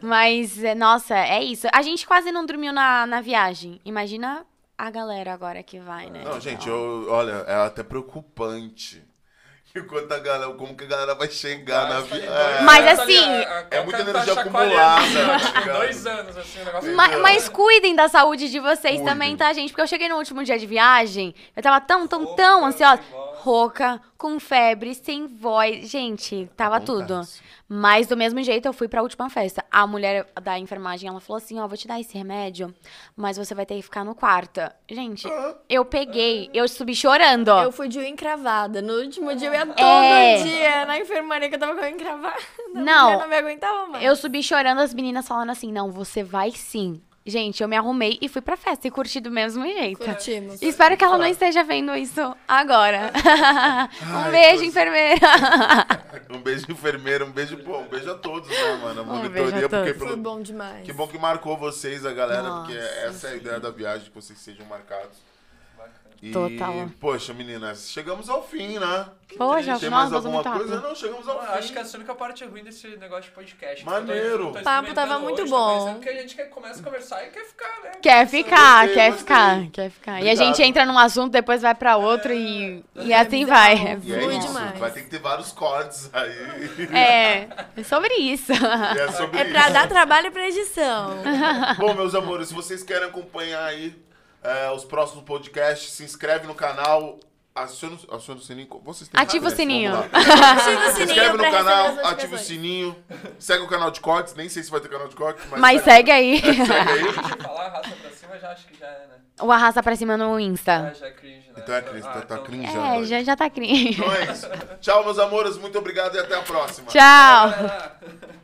Mas, é, nossa, é isso. A gente quase não dormiu na, na viagem. Imagina a galera agora que vai, né?
Não, gente, eu, olha, é até preocupante. Enquanto a galera, como que a galera vai chegar na
Vai,
viagem?
Mas
Tá
assim,
a- a
é muita
Coca tá
energia
chacoalhando,
acumulada,
tipo,
tá?
Dois anos, assim, o negócio.
Ma- mas cuidem da saúde de vocês
Cuidem.
também, tá, gente? Porque eu cheguei no último dia de viagem, eu tava tão, tão, tão ansiosa. Rouca, com febre, sem voz. Gente, tava tudo.
Acontece.
Mas do mesmo jeito eu fui pra última festa. A mulher da enfermagem, ela falou assim: ó, vou te dar esse remédio, mas você vai ter que ficar no quarto. Gente, eu peguei, eu subi chorando, ó.
Eu fui de unha encravada. No último dia eu ia todo
É.
dia na enfermaria que eu tava com a encravada.
Não,
não me aguentava mais.
Eu subi chorando, as meninas falando assim: não, você vai sim. Gente, eu me arrumei e fui pra festa e curti do mesmo jeito.
Curtimos.
Espero que ela não esteja vendo isso agora. um
Ai,
beijo,
coisa-
enfermeira.
Um beijo, enfermeira, um beijo, pô, um beijo a todos, né, mano? A
Um
monitoria,
beijo a
porque
todos.
Foi
pelo,
bom demais.
Que bom que marcou vocês, a galera,
Nossa,
porque essa é a ideia da viagem, que vocês sejam marcados. E,
Total.
poxa, meninas, chegamos ao fim, né?
Poxa,
Tem mais alguma coisa?
rápido.
Não, chegamos ao
Eu
fim.
acho que essa é a única parte ruim desse negócio de podcast.
Maneiro.
O papo tava muito
hoje,
bom.
conhecendo, Porque a gente quer, começa a conversar e quer ficar, né?
Quer ficar,
Gostei,
quer
gostei.
ficar, quer ficar. E a gente entra num assunto, depois vai pra outro e, e assim vai.
E é
Flui
isso,
demais.
vai ter que ter vários cortes aí.
É, é sobre isso.
E é sobre
É pra
isso.
dar trabalho pra edição.
Bom, meus amores, se vocês querem acompanhar aí é, os próximos podcasts, se inscreve no canal, aciona, o- aciona o sininho. Vocês têm
Ativa o sininho.
Ativa o
Se
sininho
inscreve no canal, ativa o sininho, segue o canal de cortes, nem sei se vai ter canal de cortes, mas,
Mas segue aí.
segue aí.
Se falar raça pra cima, já acho que já é, né?
O arrasta pra cima no
Ah,
Insta.
já é cringe, né?
Então é cringe, tá- tá
então-
cringe.
É, já, já tá cringe.
Então é isso. Tchau, meus amores, muito obrigado e até a próxima.
Tchau.